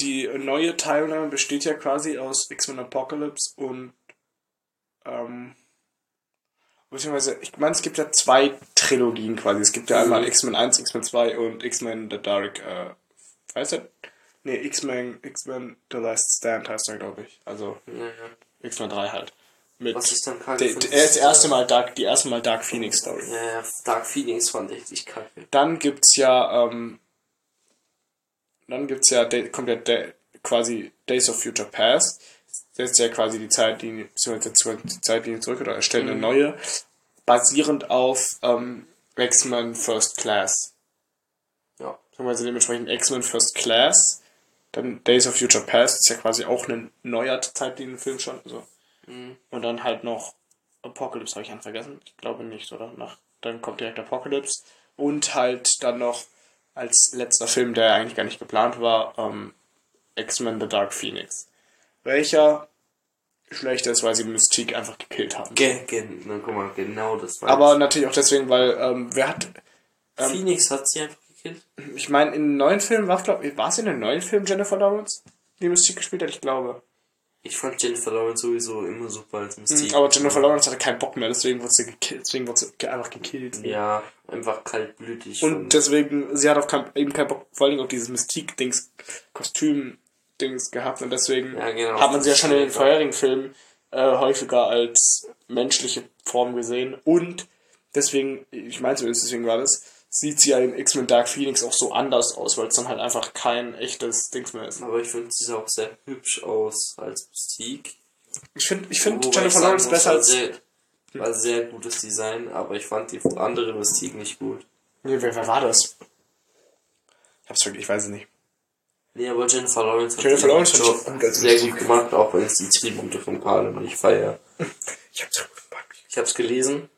die neue Teilnahme besteht ja quasi aus X-Men Apocalypse und ähm, beziehungsweise, ich meine, es gibt ja zwei Trilogien quasi. Es gibt ja Mhm. einmal X-Men 1, X-Men 2 und X-Men The Dark, äh, weißt du? Nee, X-Men, X-Men The Last Stand heißt er, glaube ich. Also Naja. X-Men 3 halt. Mit Was ist dann kacke? der, finde, der, das ist, erste Mal Dark, die erste Mal Dark Phoenix Story. Ja, ja, Dark Phoenix fand ich richtig kacke. Dann gibt's ja, ähm, dann gibt's ja, kommt ja quasi Days of Future Past. Setzt ja quasi die Zeitlinie, beziehungsweise die Zeitlinie zurück oder erstellt eine neue, basierend auf ähm, X-Men First Class. Ja. Beziehungsweise dementsprechend X-Men First Class. Dann Days of Future Past ist ja quasi auch ein neuer Zeitlinienfilm schon. So. Und dann halt noch Apocalypse, habe ich einen vergessen? Ich glaube nicht, oder? Nach, dann kommt direkt Apocalypse. Und halt dann noch als letzter Film, der eigentlich gar nicht geplant war, ähm, X-Men The Dark Phoenix. Welcher schlechter ist, weil sie Mystique einfach gekillt haben. Ge ge na, guck mal, genau das war Aber natürlich auch deswegen, weil, ähm, wer hat, Phoenix hat sie einfach gekillt. ich meine, in den neuen Filmen war, glaub, war es in den neuen Filmen Jennifer Lawrence, die Mystique gespielt hat? Ich glaube. Ich fand Jennifer Lawrence sowieso immer super als Mystique. Aber Jennifer Lawrence hatte keinen Bock mehr, deswegen wurde sie gekillt, deswegen wurde sie einfach gekillt. Ja, einfach kaltblütig. Und deswegen, sie hat auch kein, eben keinen Bock, vor allem auf dieses Mystique-Dings, Kostüm-Dings gehabt und deswegen Ja, genau. hat man sie ja schon in den vorherigen Filmen äh, häufiger als menschliche Form gesehen und deswegen, ich meine zumindest deswegen war das, sieht sie ja in X-Men Dark Phoenix auch so anders aus, weil es dann halt einfach kein echtes Dings mehr ist. aber ich finde, sie sah auch sehr hübsch aus als Mystique. Ich finde ich find Jennifer Lawrence besser als... Sehr, war sehr gutes Design, aber ich fand die andere Mystique nicht gut. Nee, wer, wer war das? Ich hab's wirklich, ich weiß es nicht. Nee, aber Jennifer Lawrence hat Jennifer Lawrence fand ich Job gut als sehr gut gemacht, auch wenn es die Tribute von Panem nicht feier. Ich hab's. Ich hab's gelesen,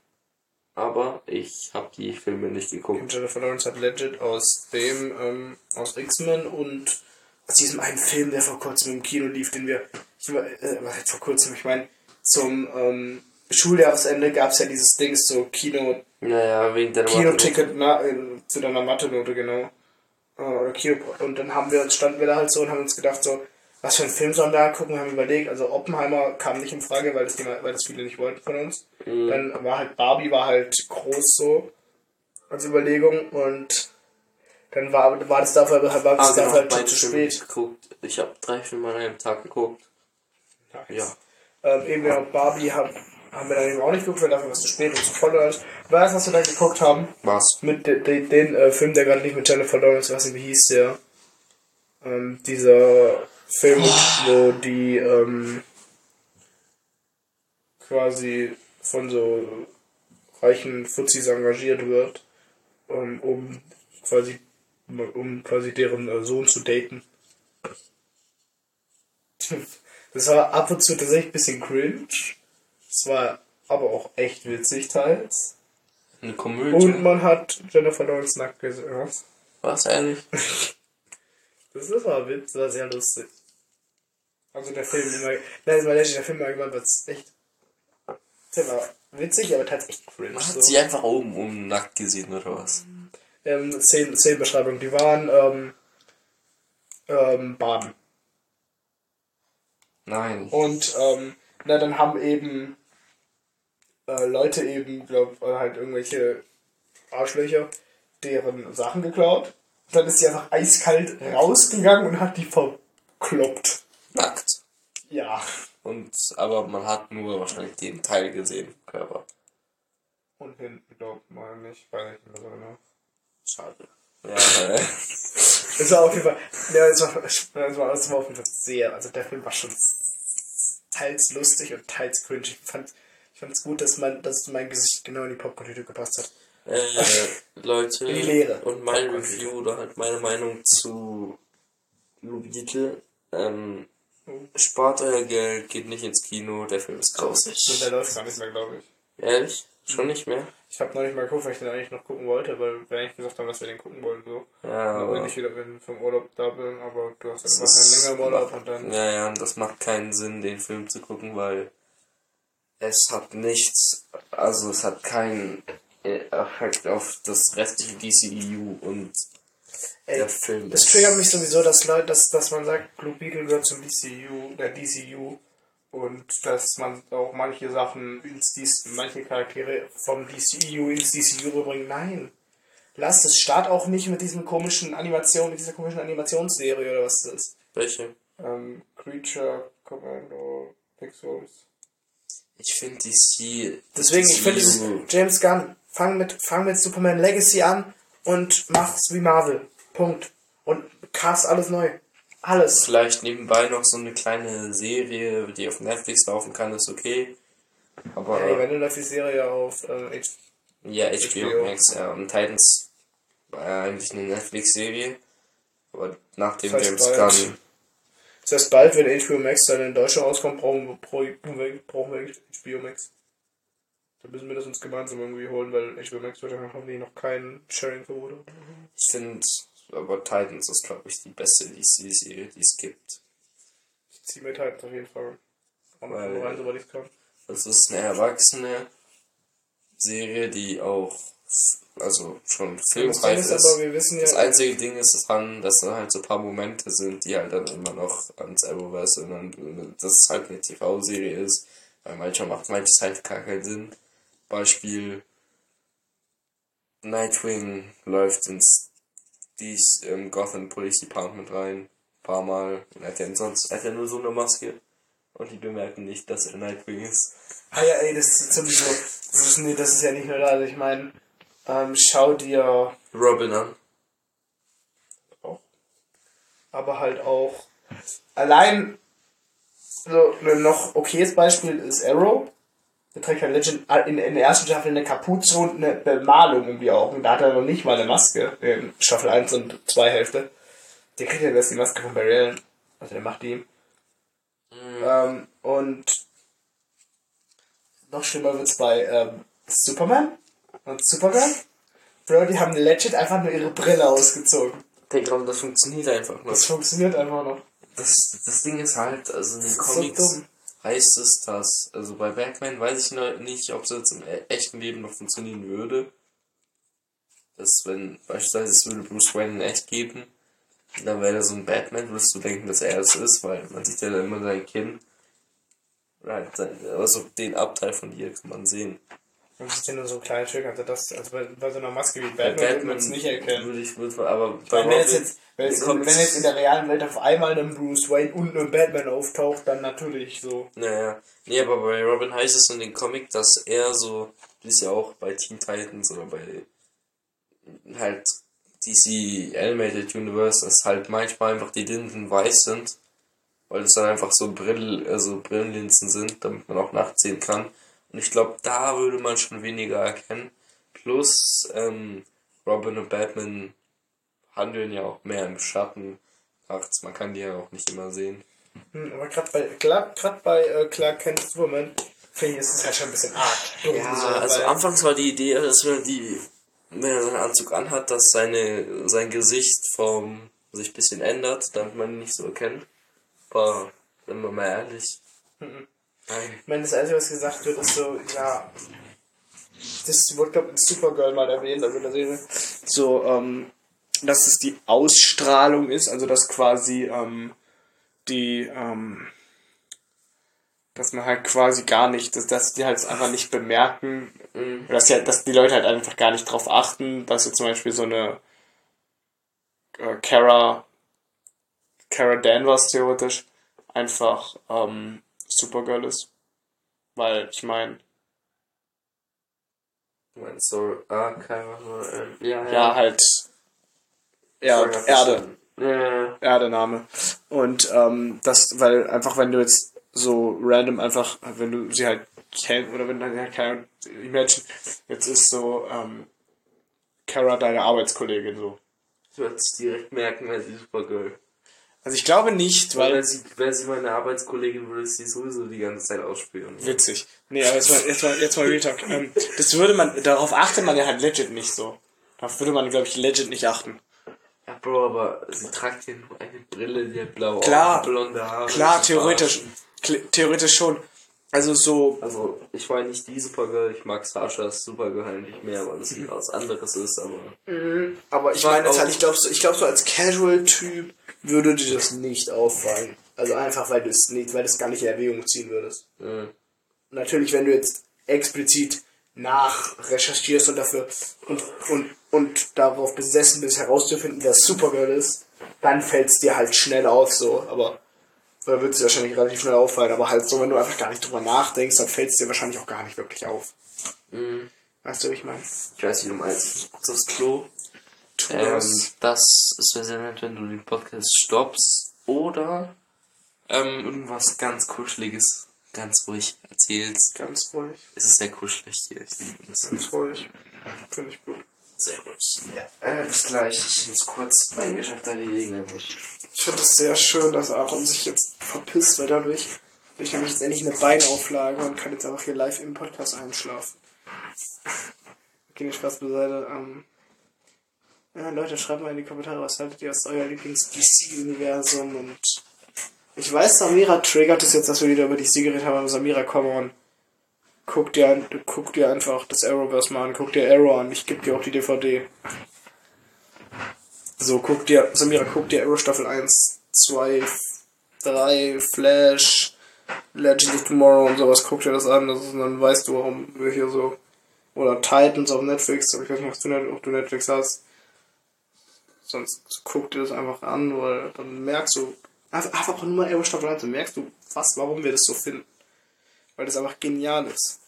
aber ich hab die Filme nicht geguckt. Jennifer Lawrence hat legit aus dem, ähm, aus X-Men und aus diesem einen Film, der vor kurzem im Kino lief, den wir, ich äh, was heißt vor kurzem, ich meine, zum ähm, Schuljahresende gab es ja dieses Ding, so Kino, Naja, wegen der Kinoticket na, äh, zu deiner Mathe-Note, genau. Äh, oder Kino, und dann haben wir uns, standen wir da halt so und haben uns gedacht, so, was für einen Film sollen wir angucken, haben überlegt, also Oppenheimer kam nicht in Frage, weil das, die, weil das viele nicht wollten von uns. Dann war halt Barbie, war halt groß so, als Überlegung und dann war, war das dafür, war das Ah, dafür genau, halt schon zu spät. geguckt. Ich habe drei Filme an einem Tag geguckt. Ja. Ähm, eben genau, Barbie haben, haben wir dann eben auch nicht geguckt, weil dafür war es zu spät und zu voll du, was wir da geguckt haben? Was? Mit de, de, den äh, Film, der gerade nicht mit Jennifer Lawrence, was wie hieß der? Ähm, dieser Film, wo die ähm, quasi von so reichen Fuzis engagiert wird, ähm, um quasi um quasi deren äh, Sohn zu daten. Das war ab und zu tatsächlich ein bisschen cringe. Es war aber auch echt witzig teils. Eine Komödie. Und man hat Jennifer Lawrence nackt gesehen. Was? Ehrlich? Das ist aber Witz, das war sehr lustig. Also der Film immer. Nein, war der Film irgendwann war es echt. War witzig, aber tatsächlich cringe. Man hat So. sie einfach oben um nackt gesehen, oder was? Ähm, Szenen, Szenenbeschreibung, die waren ähm, ähm, baden. Nein. Und ähm, na, dann haben eben äh, Leute eben, glaub, äh, halt irgendwelche Arschlöcher, deren Sachen geklaut. Dann ist sie einfach eiskalt rausgegangen und hat die verkloppt. Nackt. Ja. Und, aber man hat nur wahrscheinlich den Teil gesehen, Körper. Und hinten, glaubt mal nicht, weiß ich nicht mehr so genau. Schade. Ja, äh, Es war auf jeden Fall, ja, es war, es war, es war auf jeden Fall sehr, also der Film war schon teils lustig und teils cringe. Ich fand ich fand's gut, dass mein, dass mein Gesicht genau in die Popcorn-Tüte gepasst hat. Äh, Leute, In die Leere. und mein Review oder halt meine Meinung zu Beetle. Ähm, spart euer Geld, geht nicht ins Kino, der Film ist grausig. Und der läuft gar nicht mehr, glaube ich. Ehrlich? Schon nicht mehr? Ich habe noch nicht mal geguckt, weil ich den eigentlich noch gucken wollte, weil wir eigentlich gesagt haben, dass wir den gucken wollen. So. Ja, Aber wenn ich wieder bin vom Urlaub da bin, aber du hast einfach einen ist- längeren Urlaub und dann. Ja, ja, und das macht keinen Sinn, den Film zu gucken, weil es hat nichts, also es hat keinen äh, Effekt auf das restliche DCEU und Ey, der Film Das ist- triggert mich sowieso, dass Leute, dass, dass man sagt, Blue Beetle gehört zum DCU, der DCU und dass man auch manche Sachen ins DC, manche Charaktere vom DCU ins DCU rüberbringt. Nein. Lass es. Start auch nicht mit diesem komischen Animation, mit dieser komischen Animationsserie oder was das ist. Welche? Ähm, Creature, Commando, Pixels. Ich finde DC. Deswegen, ich finde es James Gunn, fang mit, fang mit Superman Legacy an und mach's wie Marvel. Punkt. Und cast alles neu. Alles. Vielleicht nebenbei noch so eine kleine Serie, die auf Netflix laufen kann, ist okay. Aber Hey, wenn du läuft die Serie auf äh, H ja, HBO, HBO. Max, ja. Und Titans war ja eigentlich eine Netflix-Serie. Aber nachdem James. Gunn. Das heißt, bald, wenn HBO Max dann in Deutschland rauskommt, brauchen wir, brauchen wir, HBO Max. Dann müssen wir das uns gemeinsam irgendwie holen, weil HBO Max wird ja hoffentlich noch kein Sharing-Verbot haben. Ich finde, aber Titans ist, glaube ich, die beste DC-Serie, die es gibt. Ich ziehe mir Titans auf jeden Fall Weil- rein, soweit ich kann. Es ist eine erwachsene Serie, die auch, also schon filmreif ist ist. aber, wir wissen ja, Das einzige Ding ist dran, dass da halt so ein paar Momente sind, die halt dann immer noch ans Arrowverse erinnern, dass es halt eine TV-Serie ist, weil manchmal macht manches halt gar keinen Sinn. Beispiel Nightwing läuft ins dies im Gotham Police Department rein, ein paar Mal, und hat er sonst hat er nur so eine Maske und die bemerken nicht, dass er Nightwing ist. ah ja, ey, das ist sowieso, das ist, nee, das ist ja nicht nur da, also ich meine, ähm, schau dir Robin an. auch, aber halt auch, allein, so, ein noch okayes Beispiel ist Arrow, der trägt halt Legend in, in der ersten Staffel eine Kapuze und eine Bemalung um die Augen. Da hat er noch nicht mal eine Maske. In Staffel 1 und 2 Hälfte. Der kriegt ja erst die Maske von Barry Allen. Also der macht die ihm. Ähm, und noch schlimmer wird's bei ähm, Superman und Supergirl. Bro, die haben legit einfach nur ihre Brille ausgezogen. Digga, das funktioniert einfach noch. Das funktioniert einfach noch. Das, das Ding ist halt, also in den so Comics dumm. heißt es, dass, also bei Batman weiß ich noch nicht, ob es jetzt im e- echten Leben noch funktionieren würde. Dass wenn, beispielsweise es würde Bruce Wayne in echt geben, dann wäre da so ein Batman, würdest du denken, dass er es ist, weil man sieht ja dann immer sein Kinn. Halt sein, also den Abteil von ihr kann man sehen. Man sieht ja nur so kleine Stück, also das, also bei, bei so einer Maske wie Bei Batman, würde man es nicht erkennen. Würde ich, würde, aber bei Wenn jetzt, jetzt, wenn, jetzt, wenn jetzt in der realen Welt auf einmal ein Bruce Wayne und ein Batman auftaucht, dann natürlich so. Naja, nee, aber bei Robin heißt es in dem Comic, dass er so, wie es ja auch bei Teen Titans oder bei halt DC Animated Universe, dass halt manchmal einfach die Linsen weiß sind, weil es dann einfach so Brill, also Brillenlinsen sind, damit man auch nachts sehen kann. Und ich glaube, da würde man schon weniger erkennen. Plus, ähm, Robin und Batman handeln ja auch mehr im Schatten nachts. Man kann die ja auch nicht immer sehen. Hm, aber gerade bei, Clark- grad bei äh, Clark Kent Superman, finde ich, ist es halt schon ein bisschen arg. Ja, so, also anfangs war die Idee, dass wenn er die, wenn er seinen Anzug anhat, dass seine, sein Gesicht vom, sich ein bisschen ändert, damit man ihn nicht so erkennt. Aber, wenn wir mal ehrlich. Mhm. Nein. Ich meine, das Einzige, was gesagt wird, ist so, ja, das wurde, glaube ich, in Supergirl mal erwähnt, also in der Serie, so, ähm, dass es die Ausstrahlung ist, also dass quasi, ähm, die, ähm, dass man halt quasi gar nicht, dass, dass die halt einfach nicht bemerken, Mhm. dass, ja, dass die Leute halt einfach gar nicht drauf achten, dass jetzt zum Beispiel so eine äh, Kara, Kara Danvers theoretisch einfach ähm, Supergirl ist. Weil, ich meine, Du meinst so, ah, keine Ahnung, ähm, ja, ja, halt Erd, Ja, Erde, Ja, Erde-Name. Und ähm, das, weil einfach wenn du jetzt so random einfach, wenn du sie halt kennst, oder wenn dann ja keine, imagine, jetzt ist so, ähm, Kara deine Arbeitskollegin so. Ich würde es direkt merken, wenn sie Supergirl. Also ich glaube nicht, Weil wenn sie, wäre sie meine Arbeitskollegin, würde sie sowieso die ganze Zeit ausspielen. witzig. Nee, aber jetzt mal, jetzt mal, jetzt mal Real Talk. Ähm, das würde man, darauf achtet man ja halt legit nicht so. Darauf würde man, glaube ich, legit nicht achten. Ja, Bro, aber sie tragt hier nur eine Brille, die hat blaue Klar. Augen, blonde Haare. Klar, theoretisch, theoretisch schon. Also so, Also, ich war nicht die Supergirl, ich mag Sashas Supergirl halt nicht mehr, weil es was anderes ist, aber. aber ich mag meine jetzt halt, ich glaube so, ich glaube so als Casual-Typ würde dir das nicht auffallen. Also einfach, weil du es nicht, weil du es gar nicht in Erwägung ziehen würdest. Äh, natürlich, wenn du jetzt explizit nach recherchierst und dafür und, und, und darauf besessen bist, herauszufinden, wer Supergirl ist, dann fällt es dir halt schnell auf, so, aber oder wird es dir wahrscheinlich relativ schnell auffallen, aber halt so, wenn du einfach gar nicht drüber nachdenkst, dann fällt es dir wahrscheinlich auch gar nicht wirklich auf. mh, Weißt du, wie ich meine? ich weiß nicht, du meinst, kurz aufs Klo. Tu Ähm, das. das wäre sehr nett, wenn du den Podcast stoppst oder ähm, irgendwas ganz Kuscheliges, ganz ruhig erzählst. Ganz ruhig, Es ist sehr kuschelig hier. Ich liebe ganz ruhig. Finde ich gut. Sehr gut. Ja, äh, bis gleich. Ich muss kurz mein Geschäft erledigen. Ich finde es sehr schön, dass Aaron sich jetzt verpisst, weil dadurch habe ich nämlich jetzt endlich eine Beinauflage und kann jetzt einfach hier live im Podcast einschlafen. Okay, Spaß beiseite. Ähm, ja, Leute, schreibt mal in die Kommentare, was haltet ihr aus euer Lieblings-DC-Universum und ich weiß, Samira triggert es jetzt, dass wir wieder über DC geredet haben, aber Samira, come on. Guck dir, guck dir einfach das Arrowverse mal an, guck dir Arrow an, ich geb dir auch die DVD. So, guck dir, Samira, guck dir Arrow Staffel 1, 2, 3, Flash, Legends of Tomorrow und sowas, guck dir das an, das ist, dann weißt du, warum wir hier so, oder Titans auf Netflix, aber ich weiß nicht, ob du, Netflix hast. Sonst guck dir das einfach an, weil dann merkst du, einfach einfach nur mal Arrow Staffel 1, dann merkst du fast, warum wir das so finden. Weil das einfach genial ist.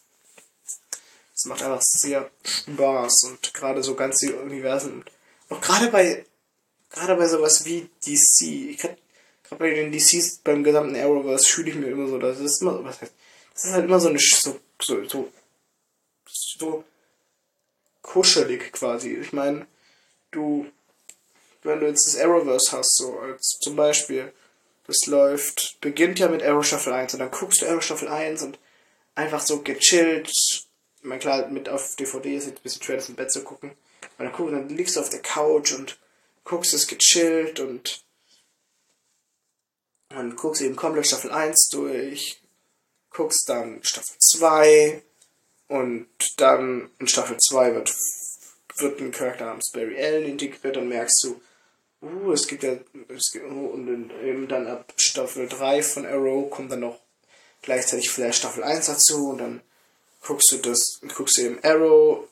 Es macht einfach sehr Spaß und gerade so ganz die Universen. Auch gerade bei gerade bei sowas wie DC, ich gerade gerade bei den DCs beim gesamten Arrowverse fühle ich mir immer so, das ist immer, was heißt, das ist halt immer so eine, so, so, so, so kuschelig quasi. Ich meine, du, wenn du jetzt das Arrowverse hast, so als zum Beispiel, das läuft, beginnt ja mit Arrow Staffel 1 und dann guckst du Arrow Staffel 1 und einfach so gechillt. Ich meine, klar, mit auf DVD ist jetzt ein bisschen schwer, das im Bett zu gucken. Aber dann, guck, dann liegst du auf der Couch und guckst es gechillt und dann guckst eben komplett Staffel 1 durch, guckst dann Staffel 2 und dann in Staffel 2 wird, wird ein Charakter namens Barry Allen integriert, dann merkst du, uh, es gibt ja, es gibt, uh, und eben dann ab Staffel 3 von Arrow kommt dann noch gleichzeitig Flash Staffel 1 dazu und dann guckst du das, guckst du eben Arrow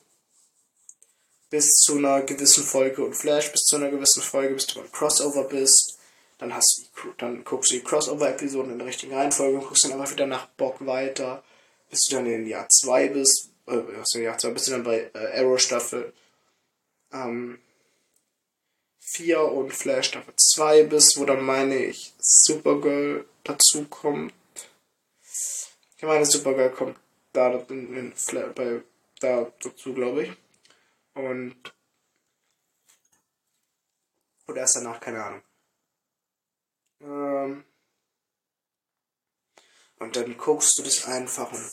bis zu einer gewissen Folge und Flash bis zu einer gewissen Folge, bis du beim Crossover bist. Dann hast du dann guckst du die Crossover-Episoden in der richtigen Reihenfolge und guckst dann einfach wieder nach Bock weiter, bis du dann in Jahr 2 bist, äh, in Jahr 2 bist du dann bei äh, Arrow Staffel ähm, 4 und Flash Staffel 2 bist, wo dann meine ich Supergirl dazu kommt. Ich meine Supergirl kommt da in, in Fla bei da dazu, glaube ich. Und oder erst danach, keine Ahnung. Ähm, und dann guckst du das einfach und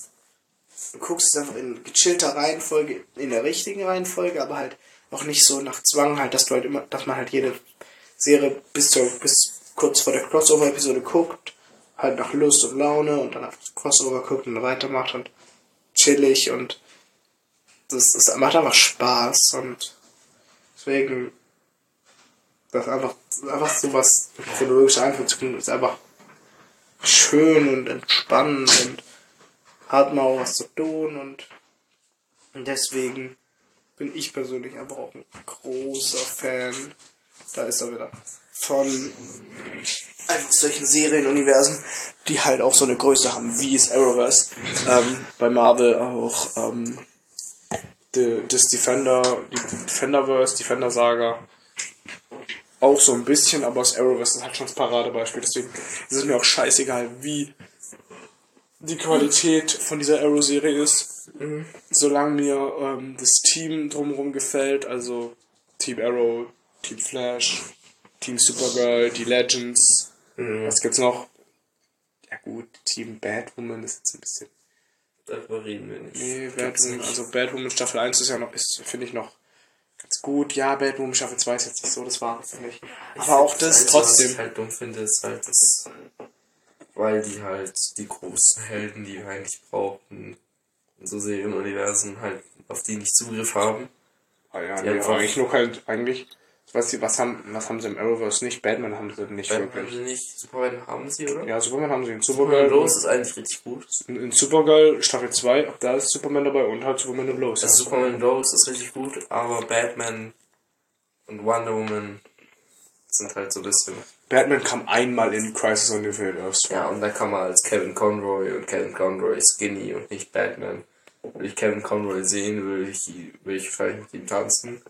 du guckst es einfach in gechillter Reihenfolge, in der richtigen Reihenfolge, aber halt auch nicht so nach Zwang halt, dass du halt immer, dass man halt jede Serie bis zur, bis kurz vor der Crossover-Episode guckt, halt nach Lust und Laune und dann auf das Crossover guckt und weitermacht und chillig und das, das macht einfach Spaß und deswegen das einfach, einfach so was chronologisch einzuziehen, ist einfach schön und entspannend und hat man auch was zu tun und deswegen bin ich persönlich einfach auch ein großer Fan, da ist er wieder, von einfach solchen Serienuniversen, die halt auch so eine Größe haben, wie es Arrowverse, ähm, bei Marvel auch, ähm, die, das Defender, die Defenderverse, Defender Saga, auch so ein bisschen, aber das Arrowverse ist halt schon das Paradebeispiel, deswegen ist es mir auch scheißegal, wie die Qualität von dieser Arrow-Serie ist. Solange mir ähm, das Team drumherum gefällt, also Team Arrow, Team Flash, Team Supergirl, die Legends. Was gibt's noch? Ja gut, Team Batwoman ist jetzt ein bisschen. Darüber reden wir nicht. Nee, Batwoman, nicht. also Batwoman Staffel 1 ist ja noch, ist, finde ich noch ganz gut. Ja, Batwoman Staffel 2 ist jetzt nicht so das Wahre, finde ich. Aber auch das Was trotzdem. ich halt dumm finde, ist halt das, weil die halt die großen Helden, die wir eigentlich brauchen, in so Serienuniversen halt auf die nicht Zugriff haben. Ah ja, Die nee, haben aber eigentlich nur halt, eigentlich, was, was, haben, was haben sie im Arrowverse nicht? Batman haben sie nicht Batman haben wirklich. sie nicht, Superman haben sie, oder? Ja, Superman haben sie in Superman Supergirl. Lois ist eigentlich richtig gut. In, in Supergirl Staffel 2, auch da ist Superman dabei und halt Superman und Lois. Also Superman Lois ist richtig gut, aber Batman und Wonder Woman sind halt so ein bisschen. Batman kam einmal in Crisis on Infinite Earths. Ja, und da kann man als Kevin Conroy und Kevin Conroy skinny und nicht Batman. Will ich Kevin Conroy sehen, will ich, will ich vielleicht mit ihm tanzen.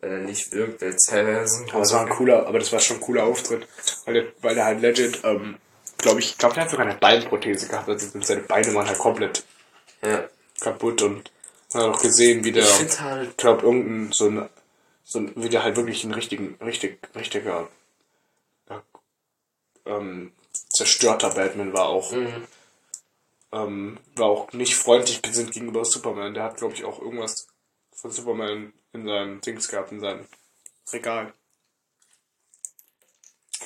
Wenn er nicht wirkt als Harrison. Aber das war ein cooler, aber das war schon ein cooler Auftritt. Weil der, weil der halt legit, ähm, glaube ich, glaube der hat sogar eine Beinprothese gehabt. Also seine Beine waren halt komplett Ja. kaputt und man hat auch gesehen, wie der, Ich halt, glaube, irgendein, so ein, so ein, wie der halt wirklich ein richtigen, richtig, richtiger, ja, ähm, zerstörter Batman war auch. Mhm. Ähm, war auch nicht freundlich gesinnt gegenüber Superman. Der hat, glaube ich, auch irgendwas von Superman in seinem Dings gehabt, in seinem Regal.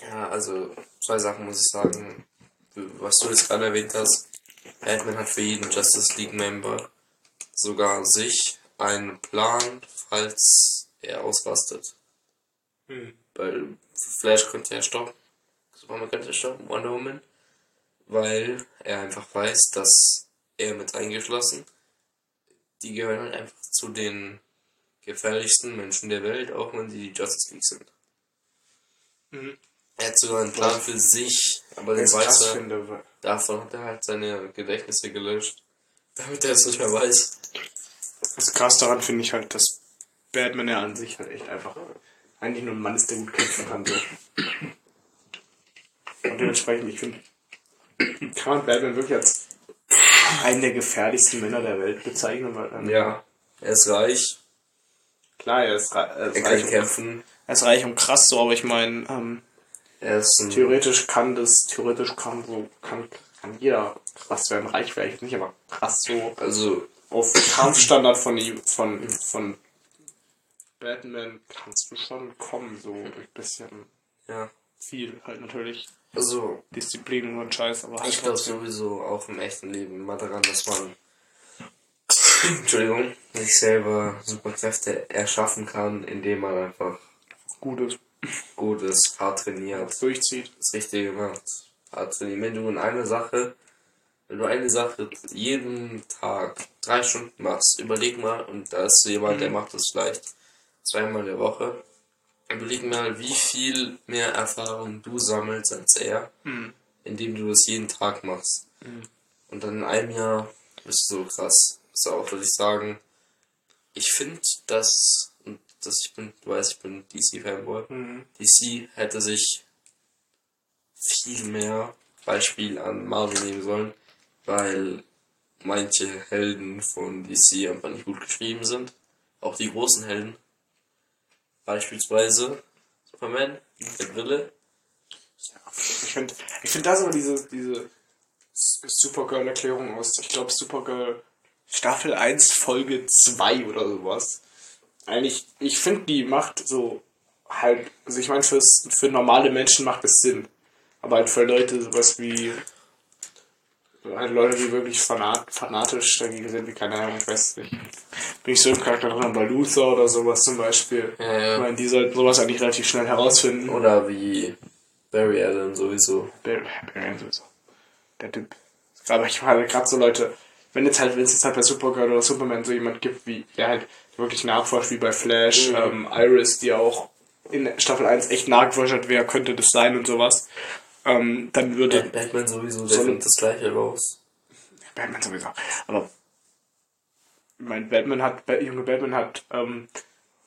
ja, also zwei Sachen muss ich sagen. Was du jetzt gerade erwähnt hast, Batman hat für jeden Justice League Member sogar sich einen Plan, falls er ausrastet. Hm. Weil Flash könnte ja stoppen. Superman könnte stoppen, Wonder Woman. Weil er einfach weiß, dass er mit eingeschlossen, die gehören halt einfach zu den gefährlichsten Menschen der Welt, auch wenn sie die Justice League sind. Mhm. Er hat sogar einen Plan für sich, aber den weiß er. finde, Davon hat er halt seine Gedächtnisse gelöscht, damit er es nicht mehr weiß. Das krass daran finde ich halt, dass Batman ja an sich halt echt einfach eigentlich nur ein Mann ist, der gut kämpfen kann. So. Und dementsprechend, ich finde, kann man Batman wirklich als einen der gefährlichsten Männer der Welt bezeichnen, ähm, Ja, er ist reich, klar, er ist, rei- er er ist, kann reich, und, kämpfen, er ist reich und krass so, aber ich meine, ähm, er theoretisch kann das, theoretisch kann so, kann, kann jeder krass werden, reich vielleicht nicht, aber krass so also auf Kampfstandard von von, von Batman kannst du schon kommen, so ein bisschen. Ja, viel halt natürlich. also Disziplin und Scheiß, aber halt ich glaube sowieso auch im echten Leben immer daran, dass man Entschuldigung, sich selber Superkräfte erschaffen kann, indem man einfach Gutes gut ist, hart trainiert, durchzieht. das Richtige macht. Hart trainieren. Wenn du in eine Sache, wenn du eine Sache jeden Tag drei Stunden machst, überleg mal, und da ist jemand, der macht das vielleicht zweimal der Woche, überleg mal, wie viel mehr Erfahrung du sammelst als er, indem du das jeden Tag machst. Und dann in einem Jahr bist du so krass. Ist auch, würde ich sagen, ich finde, dass, und dass ich bin, du weißt, ich bin DC-Fanboy, DC hätte sich viel mehr Beispiel an Marvel nehmen sollen, weil manche Helden von DC einfach nicht gut geschrieben sind. Auch die großen Helden. Beispielsweise Superman der Brille. Ich finde, ich finde das aber diese, diese Supergirl-Erklärung aus, ich glaube Supergirl Staffel 1, Folge 2 oder sowas. Eigentlich, ich finde, die macht so halt, also ich meine, für normale Menschen macht es Sinn. Aber halt für Leute sowas wie halt Leute, die wirklich fanat, fanatisch dagegen sind, wie keine Ahnung, ich weiß nicht. Bin ich so im Charakter drin bei Luther oder sowas zum Beispiel. Ja, ja. Ich meine, die sollten sowas eigentlich relativ schnell herausfinden. Oder wie Barry Allen sowieso. Barry Barry Allen sowieso. Der Typ. Aber ich meine gerade so Leute, wenn jetzt halt, wenn es jetzt halt bei Supergirl oder Superman so jemand gibt, wie der halt wirklich nachforscht, wie bei Flash, Mhm. ähm, Iris, die auch in Staffel 1 echt nachgeforscht hat, wer könnte das sein und sowas, ähm, dann würde Batman sowieso, der So- findet das gleiche raus. Batman sowieso. Aber mein Batman hat, junge Batman hat ähm,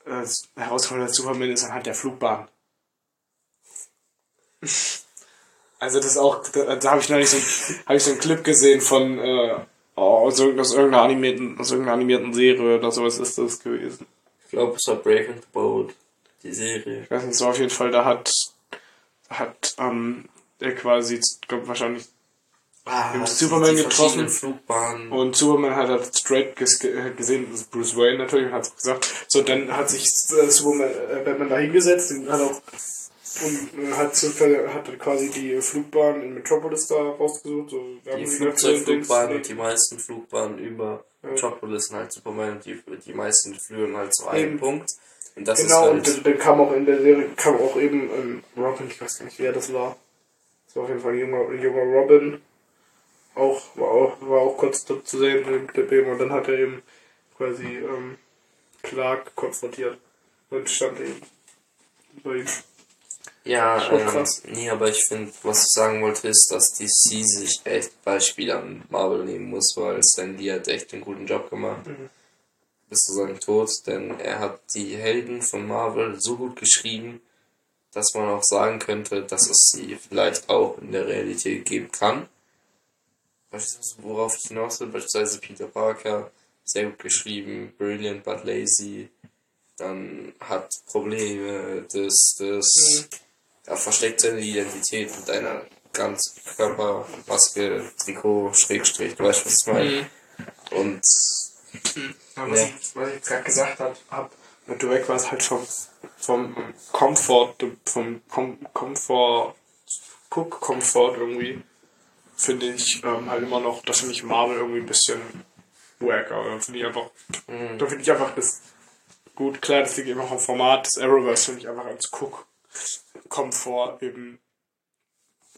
äh, herausgefunden, dass Superman ist anhand der Flugbahn. Also das ist auch, da, da habe ich neulich so, hab ich so einen Clip gesehen von äh, oh, aus, irgendeiner, animierten, aus irgendeiner animierten Serie oder sowas ist das gewesen. Ich glaube, es war Breaking the Boat, die Serie. Ich weiß nicht, so auf jeden Fall, da hat, hat ähm, er quasi, glaub, wahrscheinlich Ah, Im Superman getroffen. Und Superman hat halt straight ges gesehen, das ist Bruce Wayne natürlich, und hat es gesagt. So, dann hat sich äh, Superman, äh, Batman da hingesetzt und hat auch und äh, hat, zufällig- hat quasi die Flugbahn in Metropolis da rausgesucht. So, die Flugzeugflugbahn und die meisten Flugbahnen über Ja. Metropolis sind halt Superman und die, die meisten führen halt zu einem Eben. Punkt. Und das Genau, und ist dann, dann kam auch in der Serie, kam auch eben ähm, Robin, ich weiß gar nicht, wer das war. Das war auf jeden Fall ein junger, ein junger Robin. Auch, war auch, war auch kurz dort zu sehen im Clip eben. Und dann hat er eben quasi ähm, Clark konfrontiert. Und stand eben bei ihm. Ja, ähm, nee, aber ich finde, was ich sagen wollte, ist, dass DC sich echt Beispiele an Marvel nehmen muss, weil Stan Lee hat echt einen guten Job gemacht. Mhm. Bis zu seinem Tod, denn er hat die Helden von Marvel so gut geschrieben, dass man auch sagen könnte, dass es sie vielleicht auch in der Realität geben kann. Beispielsweise, worauf ich hinaus will, beispielsweise Peter Parker, sehr gut geschrieben, brilliant but lazy, dann hat Probleme, das, das, er versteckt seine Identität mit einer ganz Körpermaske, Trikot, Schrägstrich, du weißt, was ich meine. Und Ja, was, Ja. ich, was ich jetzt gerade gesagt habe, hab, mit du weg warst, halt schon vom Komfort, vom Kom Komfort, Guck-Komfort irgendwie, finde ich ähm, halt immer noch, das finde ich Marvel irgendwie ein bisschen wacker. Da finde ich einfach, Mhm. da finde ich einfach das gut, klar, das liegt eben auch am Format des Arrowverse, finde ich einfach als Guck-Komfort eben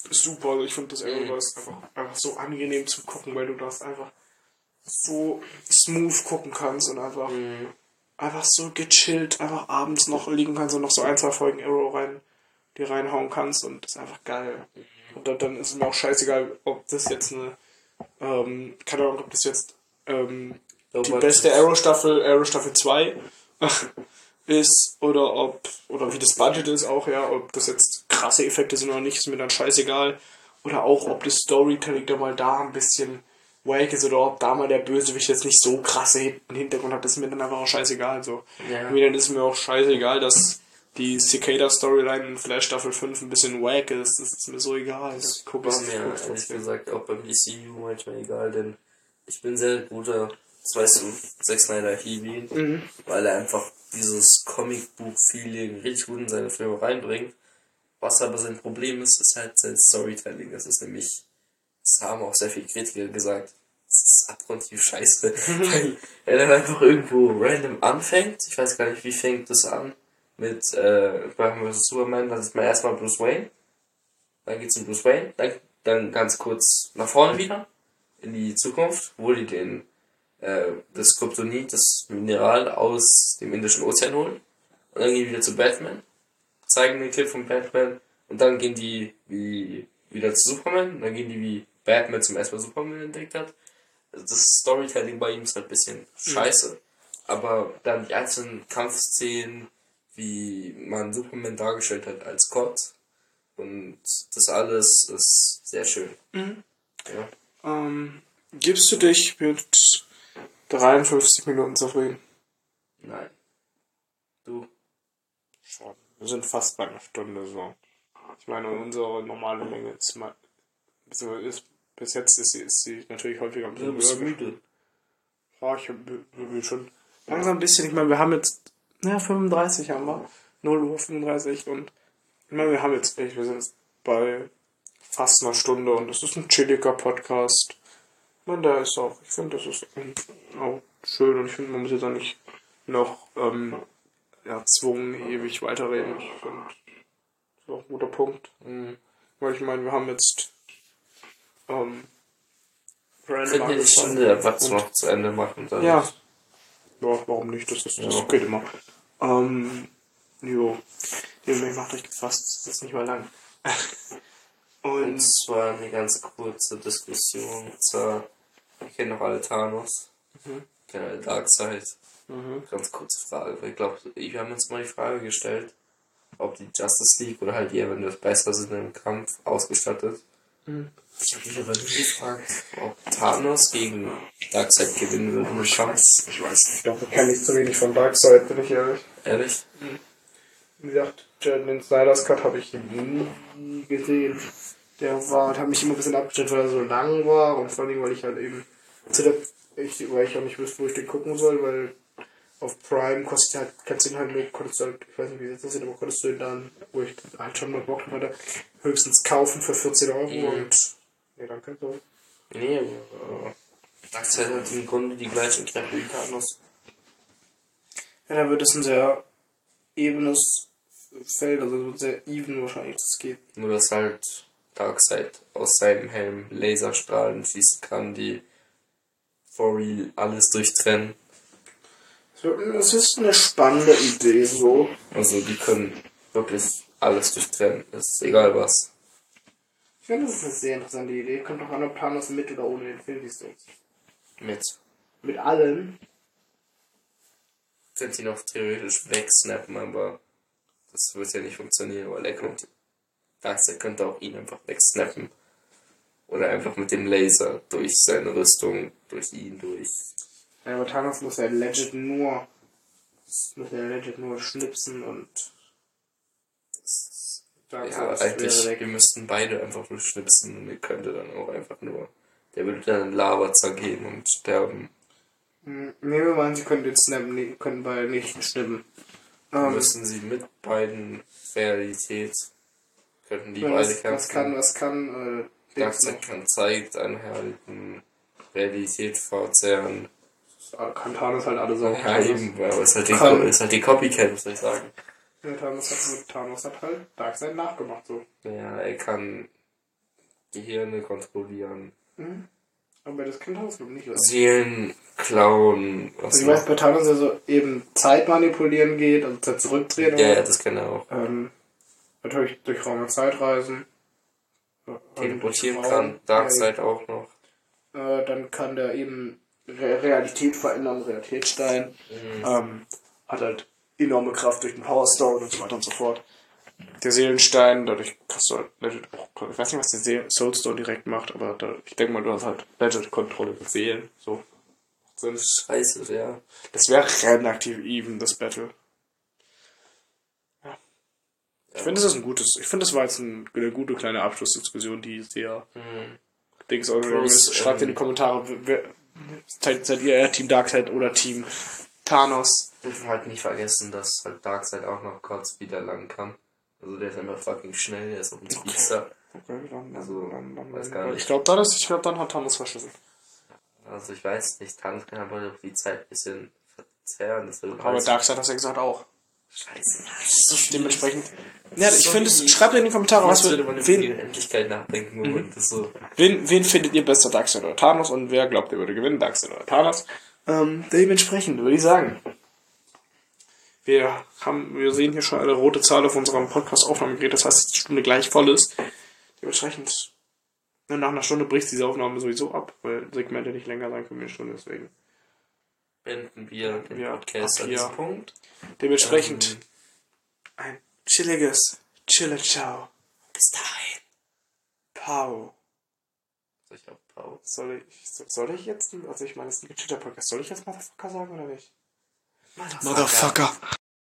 super. Also ich finde das Arrowverse einfach, einfach so angenehm zu gucken, weil du das einfach so smooth gucken kannst und einfach, einfach so gechillt, einfach abends noch liegen kannst und noch so ein, zwei Folgen Arrow rein, die reinhauen kannst und das ist einfach geil. Und dann, dann ist es mir auch scheißegal, ob das jetzt eine, ähm, keine Ahnung, ob das jetzt ähm, die beste Arrow-Staffel, Arrow-Staffel 2 ist oder ob, oder wie das Budget ist auch, ja, ob das jetzt krasse Effekte sind oder nicht, ist mir dann scheißegal. Oder auch, ob das Storytelling da mal da ein bisschen wack ist oder ob da mal der Bösewicht jetzt nicht so krasse Hin- Hintergrund hat, das ist mir dann einfach auch scheißegal. So. Ja. Irgendwie dann ist mir auch scheißegal, dass die Cicada-Storyline in Flash Staffel 5 ein bisschen wack ist. Das ist mir so egal. Das guck war ich mir ehrlich gesagt auch beim DCU manchmal egal, denn ich bin sehr guter, das weißt du, Zack Snyder Heavy, Mhm. weil er einfach dieses Comicbuch-Feeling richtig gut in seine Filme reinbringt. Was aber sein Problem ist, ist halt sein Storytelling. Das ist nämlich, das haben auch sehr viele Kritiker gesagt, das ist abgrundtief scheiße. weil er dann einfach irgendwo random anfängt. Ich weiß gar nicht, wie fängt das an. Mit äh, Batman vs. Superman, da sieht man erstmal Bruce Wayne. Dann geht's um Bruce Wayne. Dann, dann ganz kurz nach vorne wieder. In die Zukunft, wo die den, äh, das Kryptonit, das Mineral aus dem Indischen Ozean holen. Und dann gehen die wieder zu Batman. Zeigen den Clip von Batman. Und dann gehen die wie, wieder zu Superman. Und dann gehen die wie Batman zum ersten Mal Superman entdeckt hat. Also das Storytelling bei ihm ist halt ein bisschen scheiße. Aber dann die einzelnen Kampfszenen, wie man Superman dargestellt hat als Gott. Und das alles ist sehr schön. Ja. Ähm, gibst du dich mit 53 Minuten zufrieden? Nein. Du? Schon. Wir sind fast bei einer Stunde so. Ich meine, unsere normale Länge ist mal. Ist, bis jetzt ist sie, ist sie natürlich häufiger ein bisschen höher. müde. Ja, ich will schon langsam ein bisschen. Ich meine, wir haben jetzt. Ja, 35 haben wir. 0 Uhr 35 und. Ich meine, wir haben jetzt. echt- Wir sind jetzt bei fast einer Stunde und es ist ein chilliger Podcast. Ich meine, da ist auch. Ich finde, das ist auch schön und ich finde, man muss jetzt auch nicht noch ähm, erzwungen ewig weiterreden. Ich finde, das ist auch ein guter Punkt. Mhm. Weil ich meine, wir haben jetzt. Ähm, random die angefangen Stunde einfach noch zu Ende machen? Dann ja. Ja, warum nicht? Das ist, das Ja. geht immer. Ähm, jo. Die macht euch gefasst. Das ist nicht mal lang. Und Und zwar eine ganz kurze Diskussion. Zwar, wir kennen noch alle Thanos. Mhm. Alle Darkseid. Mhm. Ganz kurze Frage. weil Ich glaube, wir haben uns mal die Frage gestellt, ob die Justice League oder halt die Avengers besser sind im Kampf ausgestattet. Mhm. Ich habe mich aber gefragt, ob Thanos gegen Darkseid gewinnen würde im Kampf. Ich weiß nicht. Ich glaube, kenne ich zu wenig von Darkseid, bin ich ehrlich. Ehrlich? Wie gesagt, den Snyder's Cut habe ich nie gesehen. Der war, hat mich immer ein bisschen abgestellt, weil er so lang war und vor allem, weil ich halt eben zu der, ich, weil ich auch nicht wüsste, wo ich den gucken soll, weil auf Prime kostet halt, kannst du ihn halt nur, konntest du halt, ich weiß nicht, wie jetzt aussieht, aber konntest du ihn dann, wo ich halt schon mal Bock hatte, höchstens kaufen für 14 Euro Mhm. und, nee, danke, so. Nee, aber äh, Darkseid hat im Grunde die gleichen Kräfte wie Thanos. Ja, da wird es ein sehr ebenes Feld, also wird sehr even wahrscheinlich, das geht. Nur dass halt Darkseid aus seinem Helm Laserstrahlen schießen kann, die for real alles durchtrennen. Es ist eine spannende Idee, so. Also die können wirklich alles durchtrennen. Ist egal was. Ich finde, das ist eine sehr interessante Idee. Kommt doch an, ob Thanos mit oder ohne Infinity Stones. Mit. Mit allen. Könnt ihn auch theoretisch wegsnappen, aber das wird ja nicht funktionieren, weil er kommt. Darkseid könnte auch ihn einfach wegsnappen. Oder einfach mit dem Laser durch seine Rüstung, durch ihn, durch. Ja, aber Thanos muss ja legit nur. Muss ja legit nur schnipsen und. Ja, Darkseid eigentlich, wir müssten beide einfach nur schnipsen und er könnte dann auch einfach nur. Der würde dann in Lava zergehen und sterben. Hm, Nehmen wir mal an, sie können den Snap ne- können beide nicht schnippen. Dann Ähm, müssen sie mit beiden Realität, könnten die was, beide was kämpfen. kann, was kann, äh, Darkseid kann Zeit anhalten, Realität verzehren. noch? Kann Thanos halt alle Sachen. Ja, eben, aber es ist halt, die, ist halt die Copycat, was soll ich sagen. Ja, Thanos hat, Thanos hat halt Darkseid nachgemacht, so. Ja, er kann Gehirne kontrollieren, Aber das glaube ich nicht, oder? Seelen klauen, was Also ich weiß, bei Thanos ja so eben Zeit manipulieren geht, also Zeit zurückdrehen. Ja, ja, das kann er auch. Ähm, natürlich durch Raum und Zeit reisen. Teleportieren kann, Darkseid auch noch. Äh, dann kann der eben Re Realität verändern, Realitätsstein. Ähm, hat halt enorme Kraft durch den Power Stone und so weiter und so fort. Der Seelenstein, dadurch kannst du halt auch, ich weiß nicht, was der See Soul Stone direkt macht, aber da, ich denke mal, du hast halt legit Kontrolle mit Seelen. So. Sinn. Scheiße, ja. Das wäre relativ even, das Battle. Ja. Ich finde, das ist ein gutes, ich finde, das war jetzt ein, eine gute kleine Abschlussdiskussion, die sehr Hm. Dings ist. Schreibt in die ähm, Kommentare, wer, seid, seid ihr eher Team Darkseid oder Team Thanos? Dürfen halt nicht vergessen, dass halt Darkseid auch noch kurz wieder lang kann. Also der ist einfach fucking schnell, der ist auf dem Speedster. Okay, dann, Also, weiß gar dann, nicht. ich glaube, dann, ist- ich dann hat Thanos verschissen. Also ich weiß nicht, Thanos kann aber die Zeit ein bisschen verzerren. Aber Darkseid hat ja gesagt auch. Scheiße. Dementsprechend. Ja, ich finde es, schreibt in die Kommentare, was würde man wir, wen, Endlichkeit nachdenken und das so. wen, wen findet ihr besser, Darkseid oder Thanos und wer glaubt, ihr würde gewinnen, Darkseid oder Thanos? Ähm, dementsprechend würde ich sagen. Wir haben, wir sehen hier schon eine rote Zahl auf unserem Podcast-Aufnahmegerät, das heißt, dass die Stunde gleich voll ist. Dementsprechend, na, nach einer Stunde bricht diese Aufnahme sowieso ab, weil Segmente nicht länger sein können wie eine Stunde, deswegen. Beenden wir den Ja, Podcast an diesem Punkt. Dementsprechend Ähm, ein chilliges Chille Ciao. Bis dahin. Pau. Soll ich auch Pause? Soll ich, soll ich jetzt, also ich meine, es ist ein gechillter Podcast, soll ich jetzt Motherfucker sagen oder nicht? Motherfucker.